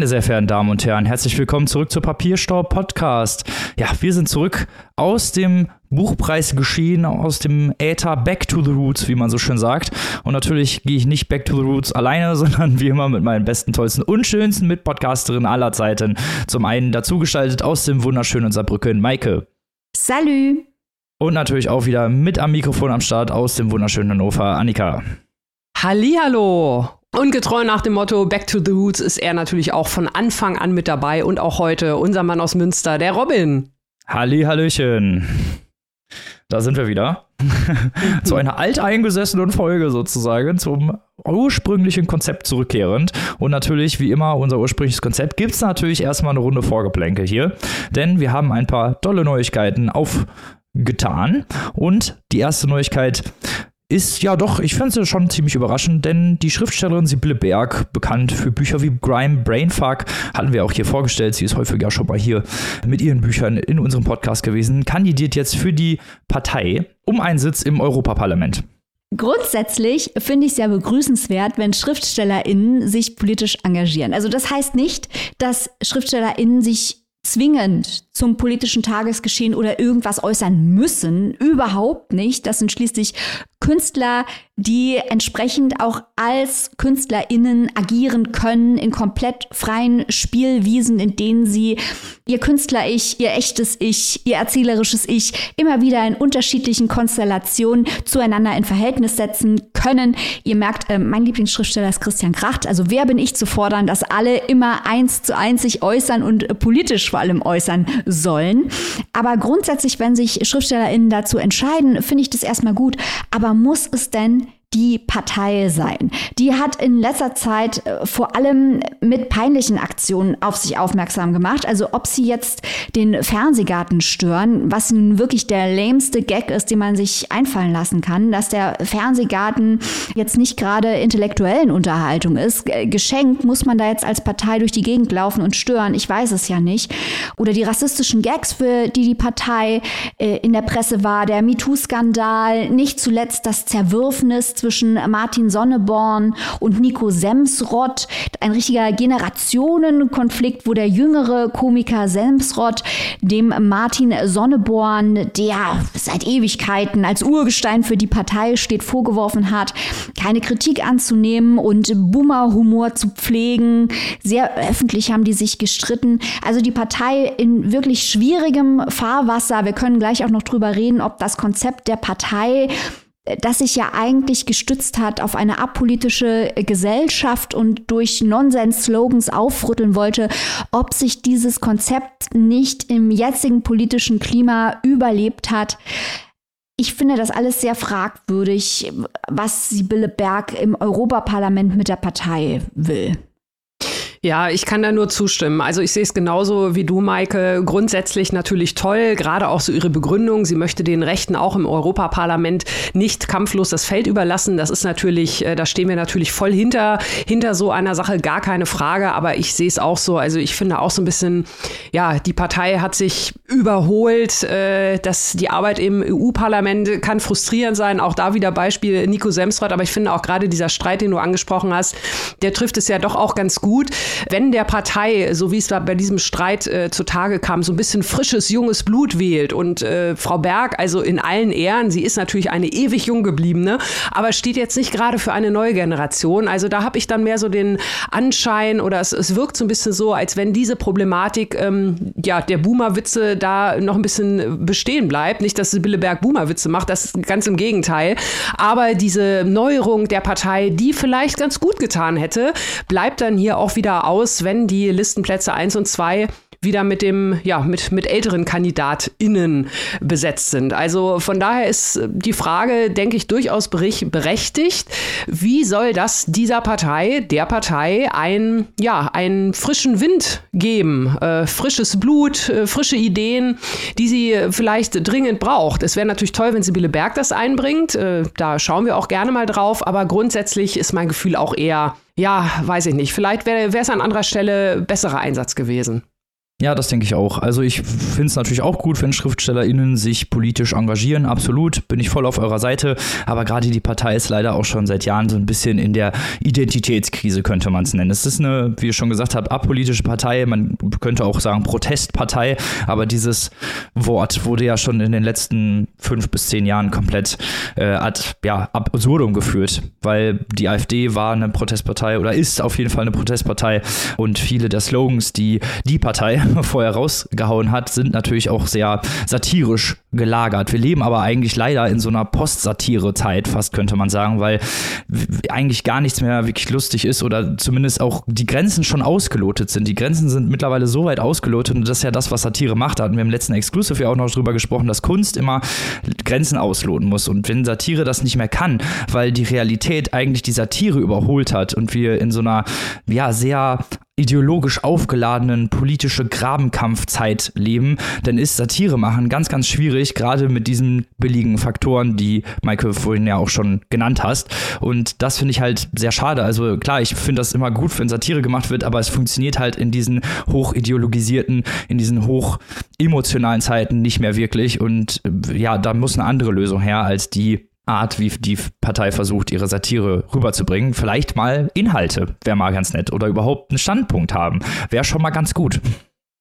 Meine sehr verehrten Damen und Herren, herzlich willkommen zurück zur Papierstau Podcast. Ja, wir sind zurück aus dem Buchpreisgeschehen, aus dem Äther Back to the Roots, wie man so schön sagt. Und natürlich gehe ich nicht Back to the Roots alleine, sondern wie immer mit meinen besten, tollsten und schönsten Mitpodcasterinnen aller Zeiten. Zum einen dazugestaltet aus dem wunderschönen Saarbrücken, Maike. Salü. Und natürlich auch wieder mit am Mikrofon am Start aus dem wunderschönen Hannover, Annika. Hallihallo. Und getreu nach dem Motto Back to the Roots ist er natürlich auch von Anfang an mit dabei und auch heute unser Mann aus Münster, der Robin. Halli, Hallöchen. Da sind wir wieder. Zu einer alteingesessenen Folge sozusagen, zum ursprünglichen Konzept zurückkehrend. Und natürlich, wie immer, unser ursprüngliches Konzept gibt es natürlich erstmal eine Runde Vorgeplänke hier. Denn wir haben ein paar tolle Neuigkeiten aufgetan. Und die erste Neuigkeit ist ja doch, ich finde es schon ziemlich überraschend, denn die Schriftstellerin Sibylle Berg, bekannt für Bücher wie Grime, Brainfuck, hatten wir auch hier vorgestellt, sie ist häufig ja schon mal hier mit ihren Büchern in unserem Podcast gewesen, kandidiert jetzt für die Partei um einen Sitz im Europaparlament. Grundsätzlich finde ich es ja begrüßenswert, wenn SchriftstellerInnen sich politisch engagieren. Also das heißt nicht, dass SchriftstellerInnen sich zwingend zum politischen Tagesgeschehen oder irgendwas äußern müssen. Überhaupt nicht. Das sind schließlich Künstler, die entsprechend auch als KünstlerInnen agieren können in komplett freien Spielwiesen, in denen sie ihr Künstler-Ich, ihr echtes Ich, ihr erzählerisches Ich immer wieder in unterschiedlichen Konstellationen zueinander in Verhältnis setzen können. Ihr merkt, äh, mein Lieblingsschriftsteller ist Christian Kracht. Also wer bin ich zu fordern, dass alle immer eins zu eins sich äußern und äh, politisch vor allem äußern sollen. Aber grundsätzlich, wenn sich SchriftstellerInnen dazu entscheiden, finde ich das erstmal gut. Aber aber muss es denn die Partei sein. Die hat in letzter Zeit äh, vor allem mit peinlichen Aktionen auf sich aufmerksam gemacht. Also ob sie jetzt den Fernsehgarten stören, was nun wirklich der lämste Gag ist, den man sich einfallen lassen kann, dass der Fernsehgarten jetzt nicht gerade intellektuellen Unterhaltung ist. Geschenkt muss man da jetzt als Partei durch die Gegend laufen und stören. Ich weiß es ja nicht. Oder die rassistischen Gags, für die die Partei äh, in der Presse war, der MeToo-Skandal, nicht zuletzt das Zerwürfnis zwischen Martin Sonneborn und Nico Semsrott. Ein richtiger Generationenkonflikt, wo der jüngere Komiker Semsrott dem Martin Sonneborn, der seit Ewigkeiten als Urgestein für die Partei steht, vorgeworfen hat, keine Kritik anzunehmen und Boomer-Humor zu pflegen. Sehr öffentlich haben die sich gestritten. Also die Partei in wirklich schwierigem Fahrwasser. Wir können gleich auch noch drüber reden, ob das Konzept der Partei das sich ja eigentlich gestützt hat auf eine apolitische Gesellschaft und durch Nonsens-Slogans aufrütteln wollte, ob sich dieses Konzept nicht im jetzigen politischen Klima überlebt hat. Ich finde das alles sehr fragwürdig, was Sibylle Berg im Europaparlament mit der Partei will. Ja, ich kann da nur zustimmen. Also ich sehe es genauso wie du, Maike. Grundsätzlich natürlich toll, gerade auch so ihre Begründung. Sie möchte den Rechten auch im Europaparlament nicht kampflos das Feld überlassen. Das ist natürlich, äh, da stehen wir natürlich voll hinter, hinter so einer Sache, gar keine Frage. Aber ich sehe es auch so. Also ich finde auch so ein bisschen, ja, die Partei hat sich überholt. Äh, dass die Arbeit im EU-Parlament kann frustrierend sein. Auch da wieder Beispiel Nico Semsrott. Aber ich finde auch gerade dieser Streit, den du angesprochen hast, der trifft es ja doch auch ganz gut wenn der Partei, so wie es bei diesem Streit äh, zutage kam, so ein bisschen frisches, junges Blut wählt und äh, Frau Berg, also in allen Ehren, sie ist natürlich eine ewig jung gebliebene, aber steht jetzt nicht gerade für eine neue Generation. Also da habe ich dann mehr so den Anschein oder es, es wirkt so ein bisschen so, als wenn diese Problematik ähm, ja, der Boomer-Witze da noch ein bisschen bestehen bleibt. Nicht, dass Sibylle Berg Boomer-Witze macht, das ist ganz im Gegenteil. Aber diese Neuerung der Partei, die vielleicht ganz gut getan hätte, bleibt dann hier auch wieder aus, wenn die Listenplätze 1 und 2 wieder mit dem, ja, mit, mit älteren KandidatInnen besetzt sind. Also von daher ist die Frage, denke ich, durchaus berechtigt. Wie soll das dieser Partei, der Partei, ein, ja, einen frischen Wind geben? Äh, frisches Blut, äh, frische Ideen, die sie vielleicht dringend braucht. Es wäre natürlich toll, wenn Sibylle Berg das einbringt. Äh, da schauen wir auch gerne mal drauf. Aber grundsätzlich ist mein Gefühl auch eher, ja, weiß ich nicht. Vielleicht wäre es an anderer Stelle besserer Einsatz gewesen. Ja, das denke ich auch. Also ich finde es natürlich auch gut, wenn SchriftstellerInnen sich politisch engagieren. Absolut, bin ich voll auf eurer Seite. Aber gerade die Partei ist leider auch schon seit Jahren so ein bisschen in der Identitätskrise, könnte man es nennen. Es ist eine, wie ihr schon gesagt habt, apolitische Partei. Man könnte auch sagen Protestpartei. Aber dieses Wort wurde ja schon in den letzten fünf bis zehn Jahren komplett äh, ad, ja, absurdum geführt. Weil die AfD war eine Protestpartei oder ist auf jeden Fall eine Protestpartei. Und viele der Slogans, die die Partei vorher rausgehauen hat, sind natürlich auch sehr satirisch gelagert. Wir leben aber eigentlich leider in so einer Postsatire-Zeit, fast könnte man sagen, weil eigentlich gar nichts mehr wirklich lustig ist oder zumindest auch die Grenzen schon ausgelotet sind. Die Grenzen sind mittlerweile so weit ausgelotet und das ist ja das, was Satire macht. Da hatten wir im letzten Exclusive ja auch noch drüber gesprochen, dass Kunst immer Grenzen ausloten muss. Und wenn Satire das nicht mehr kann, weil die Realität eigentlich die Satire überholt hat und wir in so einer, ja, sehr ideologisch aufgeladenen politische Grabenkampfzeit leben, dann ist Satire machen ganz, ganz schwierig, gerade mit diesen billigen Faktoren, die Michael vorhin ja auch schon genannt hast. Und das finde ich halt sehr schade. Also klar, ich finde das immer gut, wenn Satire gemacht wird, aber es funktioniert halt in diesen hochideologisierten, in diesen hoch emotionalen Zeiten nicht mehr wirklich. Und ja, da muss eine andere Lösung her als die Art, wie die Partei versucht, ihre Satire rüberzubringen. Vielleicht mal Inhalte, wäre mal ganz nett. Oder überhaupt einen Standpunkt haben, wäre schon mal ganz gut.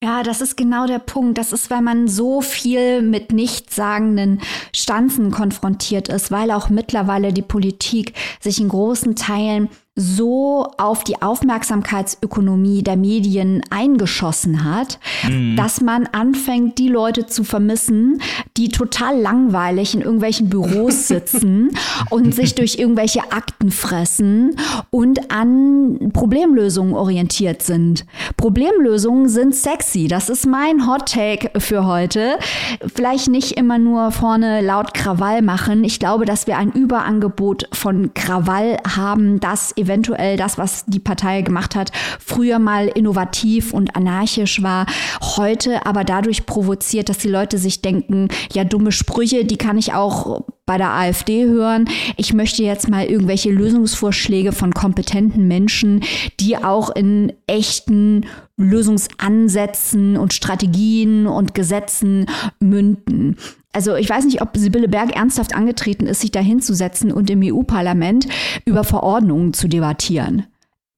Ja, das ist genau der Punkt. Das ist, weil man so viel mit nichtssagenden Stanzen konfrontiert ist, weil auch mittlerweile die Politik sich in großen Teilen so auf die Aufmerksamkeitsökonomie der Medien eingeschossen hat, mhm. dass man anfängt, die Leute zu vermissen, die total langweilig in irgendwelchen Büros sitzen und sich durch irgendwelche Akten fressen und an Problemlösungen orientiert sind. Problemlösungen sind sexy. Das ist mein Hot Take für heute. Vielleicht nicht immer nur vorne laut Krawall machen. Ich glaube, dass wir ein Überangebot von Krawall haben, das eventuell eventuell das, was die Partei gemacht hat, früher mal innovativ und anarchisch war, heute aber dadurch provoziert, dass die Leute sich denken, ja, dumme Sprüche, die kann ich auch bei der AfD hören. Ich möchte jetzt mal irgendwelche Lösungsvorschläge von kompetenten Menschen, die auch in echten Lösungsansätzen und Strategien und Gesetzen münden. Also ich weiß nicht, ob Sibylle Berg ernsthaft angetreten ist, sich da hinzusetzen und im EU-Parlament über Verordnungen zu debattieren.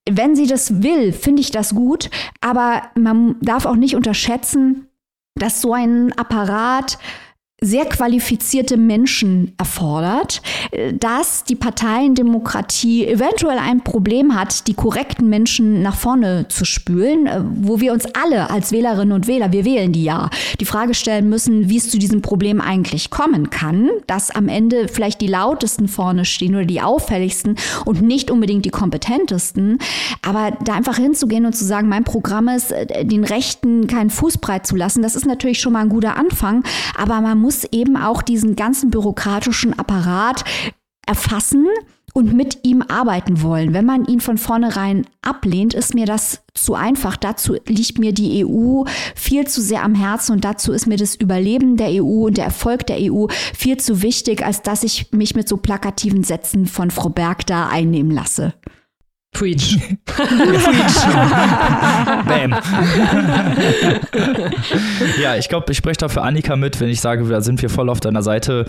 Wenn sie das will, finde ich das gut, aber man darf auch nicht unterschätzen, dass so ein Apparat sehr qualifizierte Menschen erfordert, äh, dass die Parteiendemokratie eventuell ein Problem hat, die korrekten Menschen nach vorne zu spülen, äh, wo wir uns alle als Wählerinnen und Wähler, wir wählen die ja, die Frage stellen müssen, wie es zu diesem Problem eigentlich kommen kann, dass am Ende vielleicht die lautesten vorne stehen oder die auffälligsten und nicht unbedingt die kompetentesten, aber da einfach hinzugehen und zu sagen, mein Programm ist, äh, den Rechten keinen Fußbreit zu lassen, das ist natürlich schon mal ein guter Anfang, aber man muss muss eben auch diesen ganzen bürokratischen Apparat erfassen und mit ihm arbeiten wollen. Wenn man ihn von vornherein ablehnt, ist mir das zu einfach. Dazu liegt mir die EU viel zu sehr am Herzen und dazu ist mir das Überleben der EU und der Erfolg der EU viel zu wichtig, als dass ich mich mit so plakativen Sätzen von Frau Berg da einnehmen lasse. Preach. Preach. Bam. ja, ich glaube, ich spreche da für Annika mit, wenn ich sage, da sind wir voll auf deiner Seite.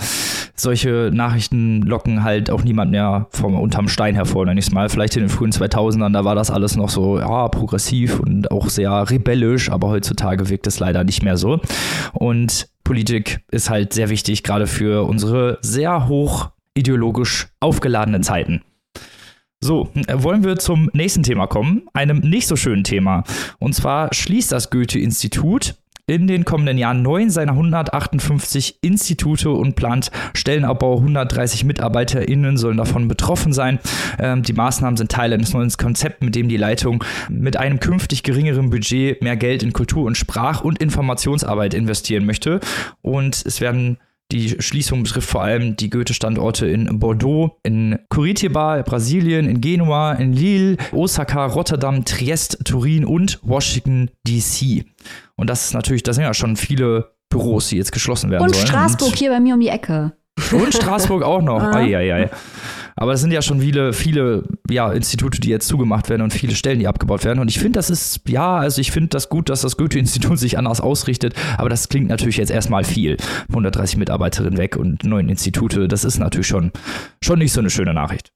Solche Nachrichten locken halt auch niemand mehr vom unterm Stein hervor, nenne ich es mal. Vielleicht in den frühen 2000ern, da war das alles noch so, ja, progressiv und auch sehr rebellisch, aber heutzutage wirkt es leider nicht mehr so. Und Politik ist halt sehr wichtig, gerade für unsere sehr hoch ideologisch aufgeladenen Zeiten. So, äh, wollen wir zum nächsten Thema kommen, einem nicht so schönen Thema. Und zwar schließt das Goethe-Institut in den kommenden Jahren neun seiner 158 Institute und plant Stellenabbau. 130 MitarbeiterInnen sollen davon betroffen sein. Ähm, die Maßnahmen sind Teil eines neuen Konzepts, mit dem die Leitung mit einem künftig geringeren Budget mehr Geld in Kultur- und Sprach- und Informationsarbeit investieren möchte. Und es werden die Schließung betrifft vor allem die Goethe-Standorte in Bordeaux, in Curitiba, Brasilien, in Genua, in Lille, Osaka, Rotterdam, Triest, Turin und Washington DC. Und das ist natürlich, das sind ja schon viele Büros, die jetzt geschlossen werden und sollen. Straßburg und Straßburg hier bei mir um die Ecke. Und Straßburg auch noch. Eieiei. Aber es sind ja schon viele, viele ja, Institute, die jetzt zugemacht werden und viele Stellen, die abgebaut werden. Und ich finde, das ist, ja, also ich finde das gut, dass das Goethe-Institut sich anders ausrichtet. Aber das klingt natürlich jetzt erstmal viel. 130 Mitarbeiterinnen weg und neun Institute, das ist natürlich schon, schon nicht so eine schöne Nachricht.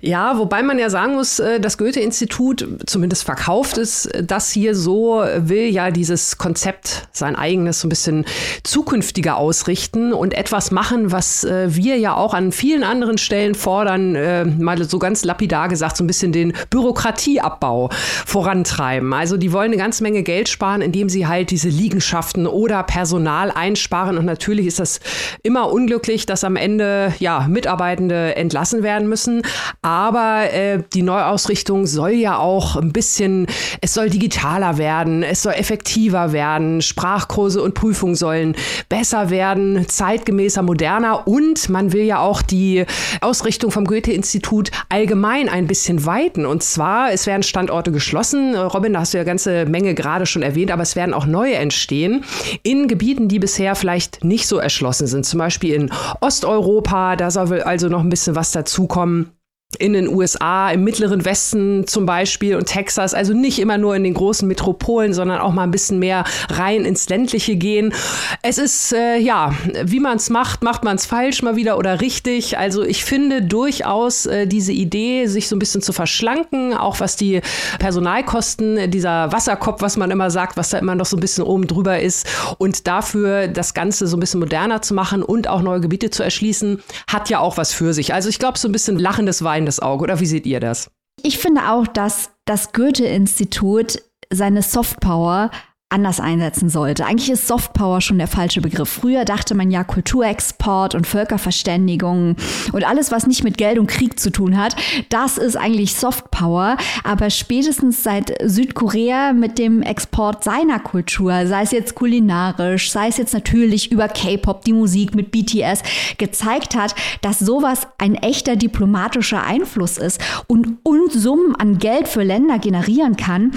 Ja, wobei man ja sagen muss, äh, das Goethe-Institut, zumindest verkauft es äh, das hier so, will ja dieses Konzept, sein eigenes, so ein bisschen zukünftiger ausrichten und etwas machen, was äh, wir ja auch an vielen anderen Stellen fordern, mal so ganz lapidar gesagt, so ein bisschen den Bürokratieabbau vorantreiben. Also die wollen eine ganze Menge Geld sparen, indem sie halt diese Liegenschaften oder Personal einsparen. Und natürlich ist das immer unglücklich, dass am Ende ja Mitarbeitende entlassen werden müssen. Aber äh, die Neuausrichtung soll ja auch ein bisschen, es soll digitaler werden, es soll effektiver werden, Sprachkurse und Prüfungen sollen besser werden, zeitgemäßer, moderner und man will ja auch die Ausrichtung vom Goethe-Institut allgemein ein bisschen weiten. Und zwar, es werden Standorte geschlossen. Robin, da hast du ja ganze Menge gerade schon erwähnt, aber es werden auch neue entstehen in Gebieten, die bisher vielleicht nicht so erschlossen sind. Zum Beispiel in Osteuropa, da soll also noch ein bisschen was dazukommen in den USA, im mittleren Westen zum Beispiel und Texas, also nicht immer nur in den großen Metropolen, sondern auch mal ein bisschen mehr rein ins ländliche gehen. Es ist, äh, ja, wie man es macht, macht man es falsch mal wieder oder richtig. Also ich finde durchaus äh, diese Idee, sich so ein bisschen zu verschlanken, auch was die Personalkosten, dieser Wasserkopf, was man immer sagt, was da immer noch so ein bisschen oben drüber ist und dafür das Ganze so ein bisschen moderner zu machen und auch neue Gebiete zu erschließen, hat ja auch was für sich. Also ich glaube, so ein bisschen lachendes Wein weinendes Auge. Oder wie seht ihr das? Ich finde auch, dass das Goethe-Institut seine Softpower anders einsetzen sollte. Eigentlich ist Softpower schon der falsche Begriff. Früher dachte man ja Kulturexport und Völkerverständigung und alles, was nicht mit Geld und Krieg zu tun hat, das ist eigentlich Softpower. Aber spätestens seit Südkorea mit dem Export seiner Kultur, sei es jetzt kulinarisch, sei es jetzt natürlich über K-Pop, die Musik mit BTS, gezeigt hat, dass sowas ein echter diplomatischer Einfluss ist und Unsummen an Geld für Länder generieren kann,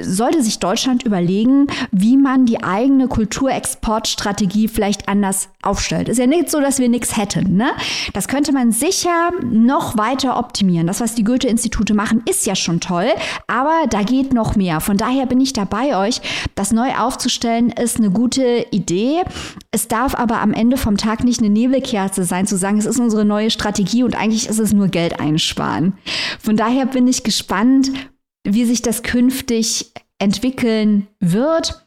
sollte sich Deutschland überlegen, wie man die eigene Kulturexportstrategie vielleicht anders aufstellt. Ist ja nicht so, dass wir nichts hätten. Ne? Das könnte man sicher noch weiter optimieren. Das, was die Goethe-Institute machen, ist ja schon toll, aber da geht noch mehr. Von daher bin ich dabei euch. Das neu aufzustellen ist eine gute Idee. Es darf aber am Ende vom Tag nicht eine Nebelkerze sein, zu sagen, es ist unsere neue Strategie und eigentlich ist es nur Geld einsparen. Von daher bin ich gespannt, wie sich das künftig entwickeln wird.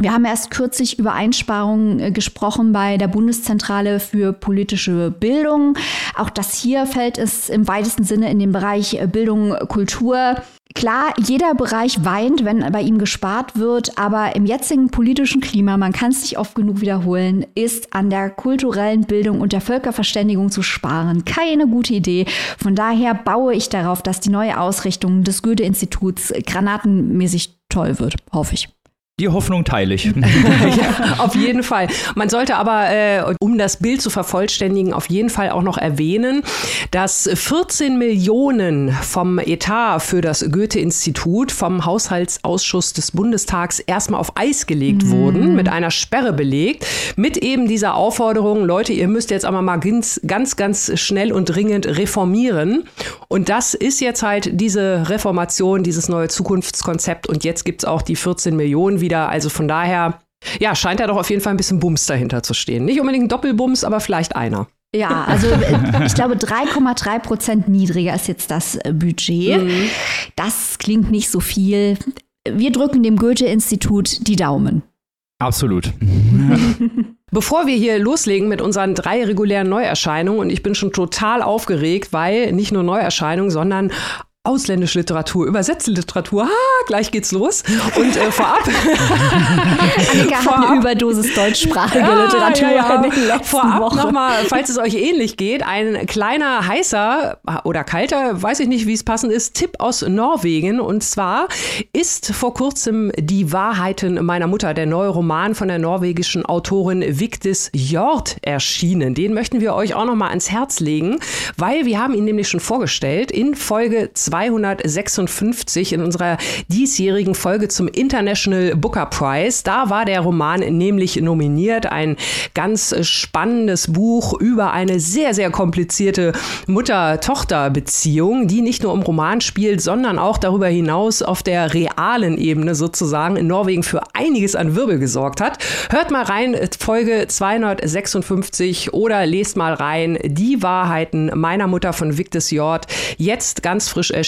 Wir haben erst kürzlich über Einsparungen äh, gesprochen bei der Bundeszentrale für politische Bildung. Auch das hier fällt es im weitesten Sinne in den Bereich äh, Bildung, Kultur. Klar, jeder Bereich weint, wenn bei ihm gespart wird, aber im jetzigen politischen Klima, man kann es nicht oft genug wiederholen, ist an der kulturellen Bildung und der Völkerverständigung zu sparen keine gute Idee. Von daher baue ich darauf, dass die neue Ausrichtung des Goethe-Instituts granatenmäßig toll wird, hoffe ich. Die Hoffnung teile ich. ja, auf jeden Fall. Man sollte aber, äh, um das Bild zu vervollständigen, auf jeden Fall auch noch erwähnen, dass 14 Millionen vom Etat für das Goethe-Institut vom Haushaltsausschuss des Bundestags erstmal auf Eis gelegt mhm. wurden, mit einer Sperre belegt, mit eben dieser Aufforderung, Leute, ihr müsst jetzt aber mal ganz, ganz, ganz schnell und dringend reformieren. Und das ist jetzt halt diese Reformation, dieses neue Zukunftskonzept. Und jetzt gibt es auch die 14 Millionen wieder. Also von daher, ja, scheint da doch auf jeden Fall ein bisschen Bums dahinter zu stehen. Nicht unbedingt ein Doppelbums, aber vielleicht einer. Ja, also äh, ich glaube 3,3 Prozent niedriger ist jetzt das äh, Budget. Mhm. Das klingt nicht so viel. Wir drücken dem Goethe-Institut die Daumen. Absolut. Bevor wir hier loslegen mit unseren drei regulären Neuerscheinungen, und ich bin schon total aufgeregt, weil nicht nur Neuerscheinungen, sondern ausländische Literatur, übersetzte Literatur. Ah, gleich geht's los. Und äh, vorab. Annika vorab, hat eine Überdosis deutschsprachige ja, Literatur ja, ja. Vorab nochmal, falls es euch ähnlich geht, ein kleiner heißer oder kalter, weiß ich nicht, wie es passend ist, Tipp aus Norwegen. Und zwar ist vor kurzem Die Wahrheiten meiner Mutter, der neue Roman von der norwegischen Autorin Vigdis Hjort erschienen. Den möchten wir euch auch nochmal ans Herz legen, weil wir haben ihn nämlich schon vorgestellt in Folge 2 256 in unserer diesjährigen Folge zum International Booker Prize. Da war der Roman nämlich nominiert. Ein ganz spannendes Buch über eine sehr, sehr komplizierte Mutter-Tochter-Beziehung, die nicht nur im Roman spielt, sondern auch darüber hinaus auf der realen Ebene sozusagen in Norwegen für einiges an Wirbel gesorgt hat. Hört mal rein, Folge 256 oder lest mal rein. Die Wahrheiten meiner Mutter von Victus Jord. Jetzt ganz frisch erschienen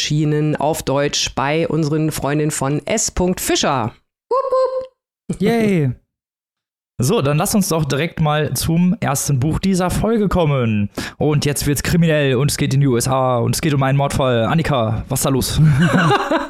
auf Deutsch bei unseren Freundinnen von S. Fischer. Yay! So, dann lass uns doch direkt mal zum ersten Buch dieser Folge kommen. Und jetzt wird's kriminell und es geht in die USA und es geht um einen Mordfall. Annika, was ist da los?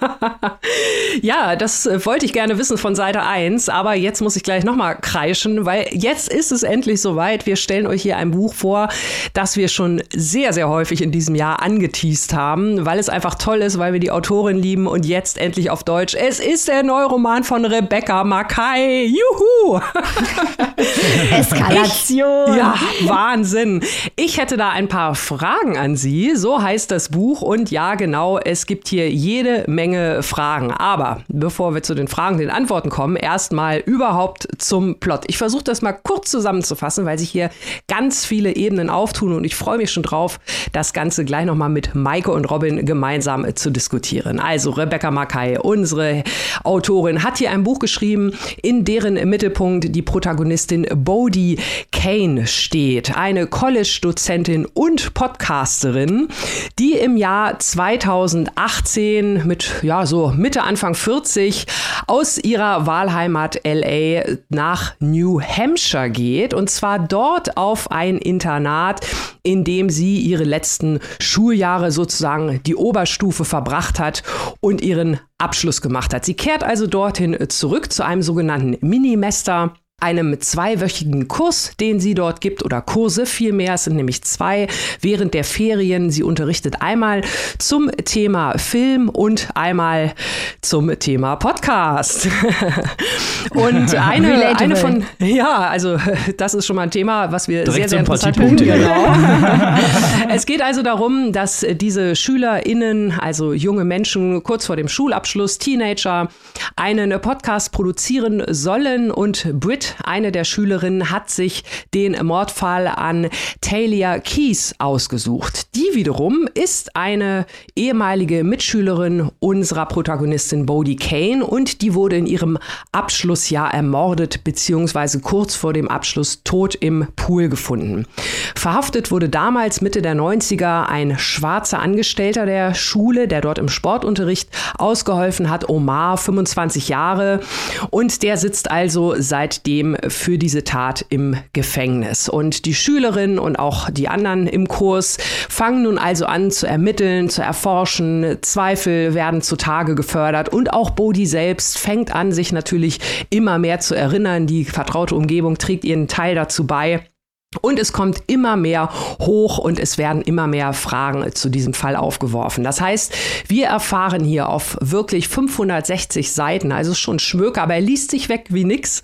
ja, das äh, wollte ich gerne wissen von Seite 1, aber jetzt muss ich gleich nochmal kreischen, weil jetzt ist es endlich soweit. Wir stellen euch hier ein Buch vor, das wir schon sehr, sehr häufig in diesem Jahr angeteased haben, weil es einfach toll ist, weil wir die Autorin lieben und jetzt endlich auf Deutsch. Es ist der Neuroman von Rebecca Mackay. Juhu! Eskalation. Ich, ja, Wahnsinn. Ich hätte da ein paar Fragen an Sie. So heißt das Buch. Und ja, genau, es gibt hier jede Menge Fragen. Aber bevor wir zu den Fragen, den Antworten kommen, erstmal überhaupt zum Plot. Ich versuche das mal kurz zusammenzufassen, weil sich hier ganz viele Ebenen auftun. Und ich freue mich schon drauf, das Ganze gleich nochmal mit Maike und Robin gemeinsam zu diskutieren. Also Rebecca Mackay, unsere Autorin, hat hier ein Buch geschrieben, in deren Mittelpunkt die Protagonistin Protagonistin Bodie Kane steht. Eine College-Dozentin und Podcasterin, die im Jahr 2018 mit, ja, so Mitte, Anfang 40 aus ihrer Wahlheimat LA nach New Hampshire geht. Und zwar dort auf ein Internat, in dem sie ihre letzten Schuljahre sozusagen die Oberstufe verbracht hat und ihren Abschluss gemacht hat. Sie kehrt also dorthin zurück zu einem sogenannten Minimester einem zweiwöchigen Kurs, den sie dort gibt, oder Kurse vielmehr, es sind nämlich zwei während der Ferien. Sie unterrichtet einmal zum Thema Film und einmal zum Thema Podcast. und eine, eine von, ja, also das ist schon mal ein Thema, was wir Direkt sehr, sehr interessant finden. Genau. es geht also darum, dass diese SchülerInnen, also junge Menschen kurz vor dem Schulabschluss, Teenager, einen Podcast produzieren sollen und Brit eine der Schülerinnen, hat sich den Mordfall an Talia Keys ausgesucht. Die wiederum ist eine ehemalige Mitschülerin unserer Protagonistin Bodie Kane und die wurde in ihrem Abschlussjahr ermordet bzw. kurz vor dem Abschluss tot im Pool gefunden. Verhaftet wurde damals Mitte der 90er ein schwarzer Angestellter der Schule, der dort im Sportunterricht ausgeholfen hat, Omar, 25 Jahre und der sitzt also seitdem seitdem für diese Tat im Gefängnis. Und die Schülerinnen und auch die anderen im Kurs fangen nun also an zu ermitteln, zu erforschen. Zweifel werden zutage gefördert und auch Bodhi selbst fängt an, sich natürlich immer mehr zu erinnern. Die vertraute Umgebung trägt ihren Teil dazu bei. Und es kommt immer mehr hoch und es werden immer mehr Fragen zu diesem Fall aufgeworfen. Das heißt, wir erfahren hier auf wirklich 560 Seiten, also schon Schmöker, aber er liest sich weg wie nix.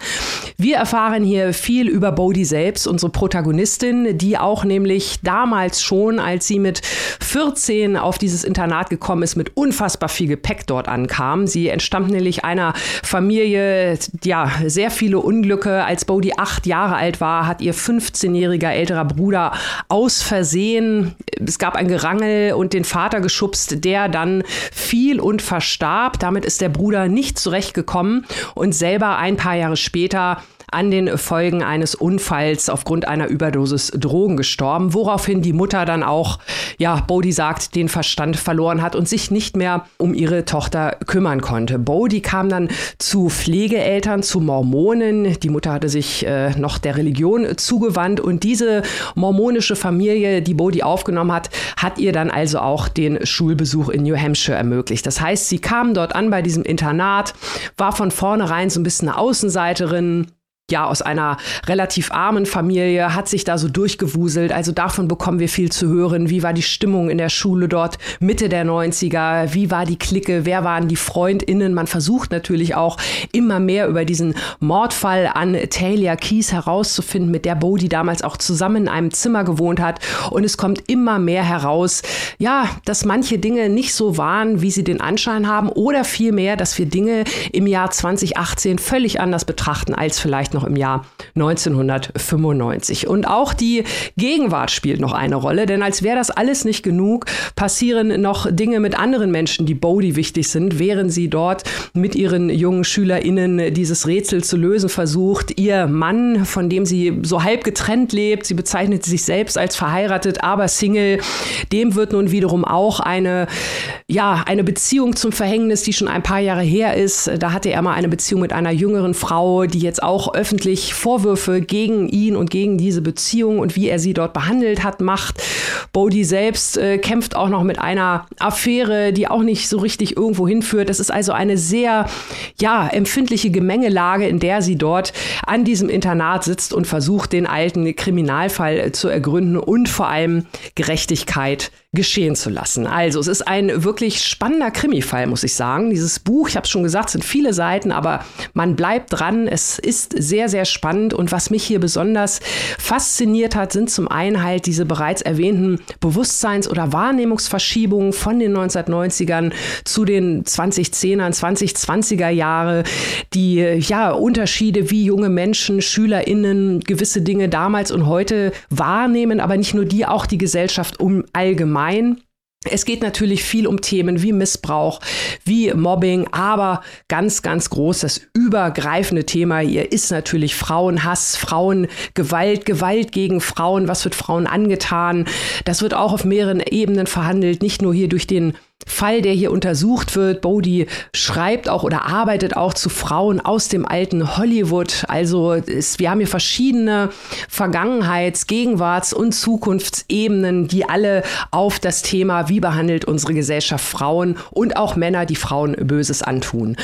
Wir erfahren hier viel über Bodhi selbst, unsere Protagonistin, die auch nämlich damals schon, als sie mit 14 auf dieses Internat gekommen ist, mit unfassbar viel Gepäck dort ankam. Sie entstammt nämlich einer Familie, ja, sehr viele Unglücke. Als Bodhi acht Jahre alt war, hat ihr 15 14-jähriger älterer Bruder aus Versehen, es gab ein Gerangel und den Vater geschubst, der dann fiel und verstarb. Damit ist der Bruder nicht zurechtgekommen und selber ein paar Jahre später an den Folgen eines Unfalls aufgrund einer Überdosis Drogen gestorben, woraufhin die Mutter dann auch, ja, Bodhi sagt, den Verstand verloren hat und sich nicht mehr um ihre Tochter kümmern konnte. Bodhi kam dann zu Pflegeeltern, zu Mormonen. Die Mutter hatte sich äh, noch der Religion zugewandt und diese mormonische Familie, die Bodhi aufgenommen hat, hat ihr dann also auch den Schulbesuch in New Hampshire ermöglicht. Das heißt, sie kam dort an bei diesem Internat, war von vornherein so ein bisschen eine Außenseiterin, ja aus einer relativ armen Familie, hat sich da so durchgewuselt. Also davon bekommen wir viel zu hören. Wie war die Stimmung in der Schule dort Mitte der 90er? Wie war die Clique? Wer waren die FreundInnen? Man versucht natürlich auch immer mehr über diesen Mordfall an Talia Keys herauszufinden, mit der Bodhi damals auch zusammen in einem Zimmer gewohnt hat. Und es kommt immer mehr heraus, ja, dass manche Dinge nicht so waren, wie sie den Anschein haben oder vielmehr, dass wir Dinge im Jahr 2018 völlig anders betrachten als vielleicht noch im Jahr 1995. Und auch die Gegenwart spielt noch eine Rolle, denn als wäre das alles nicht genug, passieren noch Dinge mit anderen Menschen, die Bodhi wichtig sind, während sie dort mit ihren jungen SchülerInnen dieses Rätsel zu lösen versucht. Ihr Mann, von dem sie so halb getrennt lebt, sie bezeichnet sich selbst als verheiratet, aber Single, dem wird nun wiederum auch eine, ja, eine Beziehung zum Verhängnis, die schon ein paar Jahre her ist. Da hatte er mal eine Beziehung mit einer jüngeren Frau, die jetzt auch öffentlich Vorwürfe gegen ihn und gegen diese Beziehung und wie er sie dort behandelt hat, macht. Bodhi selbst äh, kämpft auch noch mit einer Affäre, die auch nicht so richtig irgendwo hinführt. Das ist also eine sehr, ja, empfindliche Gemengelage, in der sie dort an diesem Internat sitzt und versucht, den alten Kriminalfall zu ergründen und vor allem Gerechtigkeit geschehen zu lassen. Also es ist ein wirklich spannender Krimi-Fall, muss ich sagen. Dieses Buch, ich habe es schon gesagt, sind viele Seiten, aber man bleibt dran. Es ist sehr, sehr spannend. Und was mich hier besonders fasziniert hat, sind zum einen halt diese bereits erwähnten Bewusstseins- oder Wahrnehmungsverschiebungen von den 1990ern zu den 2010ern, 2020er Jahre, die ja Unterschiede, wie junge Menschen, SchülerInnen gewisse Dinge damals und heute wahrnehmen, aber nicht nur die, auch die Gesellschaft um allgemein allgemein. Es geht natürlich viel um Themen wie Missbrauch, wie Mobbing, aber ganz, ganz groß das übergreifende Thema hier ist natürlich Frauenhass, Frauengewalt, Gewalt gegen Frauen. Was wird Frauen angetan? Das wird auch auf mehreren Ebenen verhandelt, nicht nur hier durch den Fall, der hier untersucht wird. Bodhi schreibt auch oder arbeitet auch zu Frauen aus dem alten Hollywood. Also ist, wir haben hier verschiedene Vergangenheits-, Gegenwarts- und Zukunftsebenen, die alle auf das Thema, wie behandelt unsere Gesellschaft Frauen und auch Männer, die Frauen Böses antun.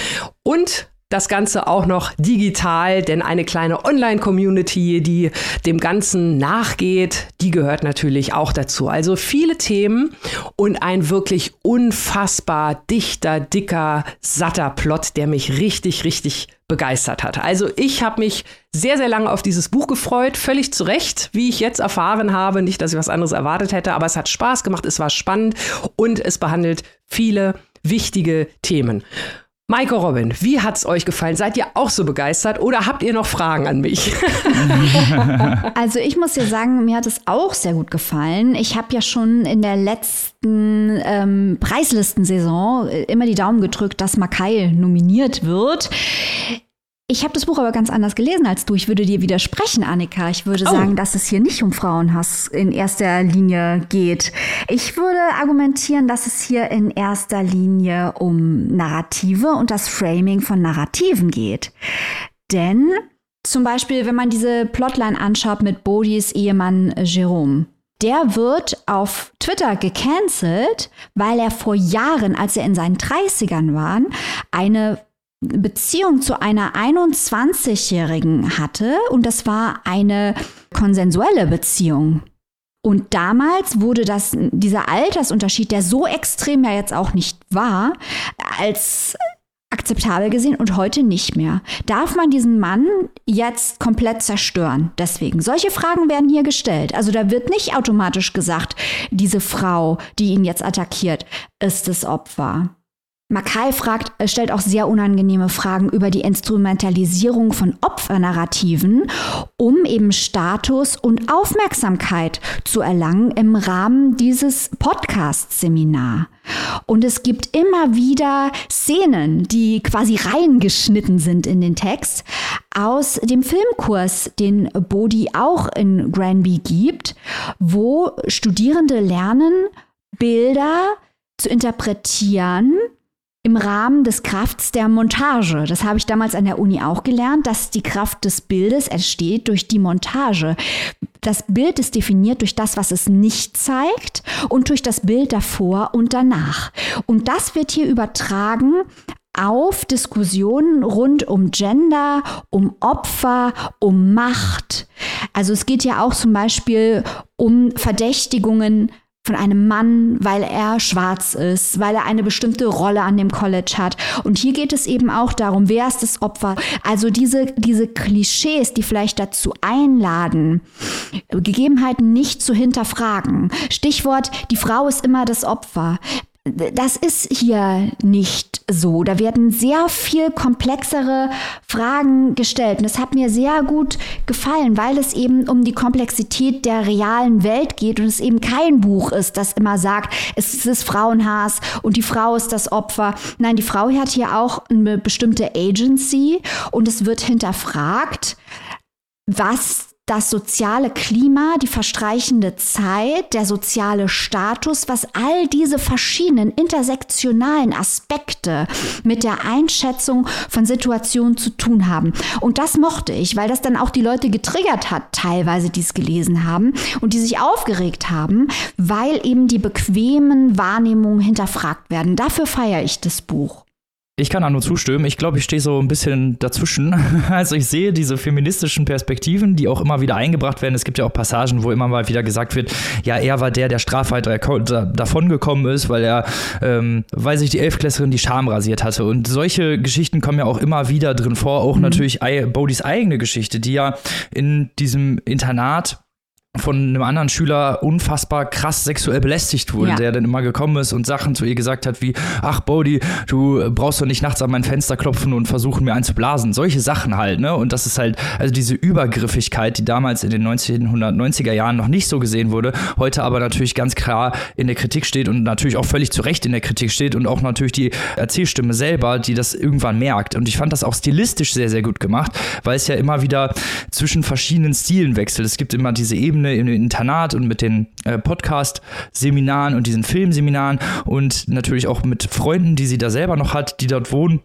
Und das Ganze auch noch digital, denn eine kleine Online-Community, die dem Ganzen nachgeht, die gehört natürlich auch dazu. Also viele Themen und ein wirklich unfassbar dichter, dicker, satter Plot, der mich richtig, richtig begeistert hat. Also ich habe mich sehr, sehr lange auf dieses Buch gefreut, völlig zu Recht, wie ich jetzt erfahren habe. Nicht, dass ich was anderes erwartet hätte, aber es hat Spaß gemacht, es war spannend und es behandelt viele wichtige Themen. Maiko Robin, wie hat's euch gefallen? Seid ihr auch so begeistert oder habt ihr noch Fragen an mich? also ich muss ja sagen, mir hat es auch sehr gut gefallen. Ich habe ja schon in der letzten ähm, Preislistensaison äh, immer die Daumen gedrückt, dass Makai nominiert wird. Ich habe das Buch aber ganz anders gelesen als du. Ich würde dir widersprechen, Annika. Ich würde oh. sagen, dass es hier nicht um Frauenhass in erster Linie geht. Ich würde argumentieren, dass es hier in erster Linie um Narrative und das Framing von Narrativen geht. Denn zum Beispiel, wenn man diese Plotline anschaut mit Bodis Ehemann Jerome, der wird auf Twitter gecancelt, weil er vor Jahren, als er in seinen 30ern war, eine Beziehung zu einer 21-Jährigen hatte und das war eine konsensuelle Beziehung. Und damals wurde das, dieser Altersunterschied, der so extrem ja jetzt auch nicht war, als akzeptabel gesehen und heute nicht mehr. Darf man diesen Mann jetzt komplett zerstören? Deswegen. Solche Fragen werden hier gestellt. Also da wird nicht automatisch gesagt, diese Frau, die ihn jetzt attackiert, ist das Opfer. Mackay fragt, äh, stellt auch sehr unangenehme Fragen über die Instrumentalisierung von Opfernarrativen, um eben Status und Aufmerksamkeit zu erlangen im Rahmen dieses Podcast-Seminar. Und es gibt immer wieder Szenen, die quasi reingeschnitten sind in den Text aus dem Filmkurs, den Bodhi auch in Granby gibt, wo Studierende lernen, Bilder zu interpretieren im Rahmen des Krafts der Montage. Das habe ich damals an der Uni auch gelernt, dass die Kraft des Bildes entsteht durch die Montage. Das Bild ist definiert durch das, was es nicht zeigt und durch das Bild davor und danach. Und das wird hier übertragen auf Diskussionen rund um Gender, um Opfer, um Macht. Also es geht ja auch zum Beispiel um Verdächtigungen von einem Mann, weil er schwarz ist, weil er eine bestimmte Rolle an dem College hat. Und hier geht es eben auch darum, wer ist das Opfer? Also diese, diese Klischees, die vielleicht dazu einladen, Gegebenheiten nicht zu hinterfragen. Stichwort, die Frau ist immer das Opfer das ist hier nicht so. Da werden sehr viel komplexere Fragen gestellt. Und das hat mir sehr gut gefallen, weil es eben um die Komplexität der realen Welt geht und es eben kein Buch ist, das immer sagt, es ist Frauenhass und die Frau ist das Opfer. Nein, die Frau hat hier auch eine bestimmte Agency und es wird hinterfragt, was das soziale Klima, die verstreichende Zeit, der soziale Status, was all diese verschiedenen intersektionalen Aspekte mit der Einschätzung von Situationen zu tun haben. Und das mochte ich, weil das dann auch die Leute getriggert hat, teilweise, die es gelesen haben und die sich aufgeregt haben, weil eben die bequemen Wahrnehmungen hinterfragt werden. Dafür feiere ich das Buch. Ich kann da nur zustimmen. Ich glaube, ich stehe so ein bisschen dazwischen. Also ich sehe diese feministischen Perspektiven, die auch immer wieder eingebracht werden. Es gibt ja auch Passagen, wo immer mal wieder gesagt wird, ja, er war der, der strafweiter davongekommen ist, weil er, ähm, weil sich die Elfklässlerin die Scham rasiert hatte. Und solche Geschichten kommen ja auch immer wieder drin vor. Auch mhm. natürlich Bodys eigene Geschichte, die ja in diesem Internat von einem anderen Schüler unfassbar krass sexuell belästigt wurde, ja. der dann immer gekommen ist und Sachen zu ihr gesagt hat wie, ach Bodhi, du brauchst doch nicht nachts an mein Fenster klopfen und versuchen mir einzublasen. Solche Sachen halt, ne? Und das ist halt, also diese Übergriffigkeit, die damals in den 1990er Jahren noch nicht so gesehen wurde, heute aber natürlich ganz klar in der Kritik steht und natürlich auch völlig zu Recht in der Kritik steht und auch natürlich die Erzählstimme selber, die das irgendwann merkt. Und ich fand das auch stilistisch sehr, sehr gut gemacht, weil es ja immer wieder zwischen verschiedenen Stilen wechselt. Es gibt immer diese Ebene, Ebene im Internat und mit den äh, Podcast-Seminaren und diesen Filmseminaren und natürlich auch mit Freunden, die sie da selber noch hat, die dort wohnen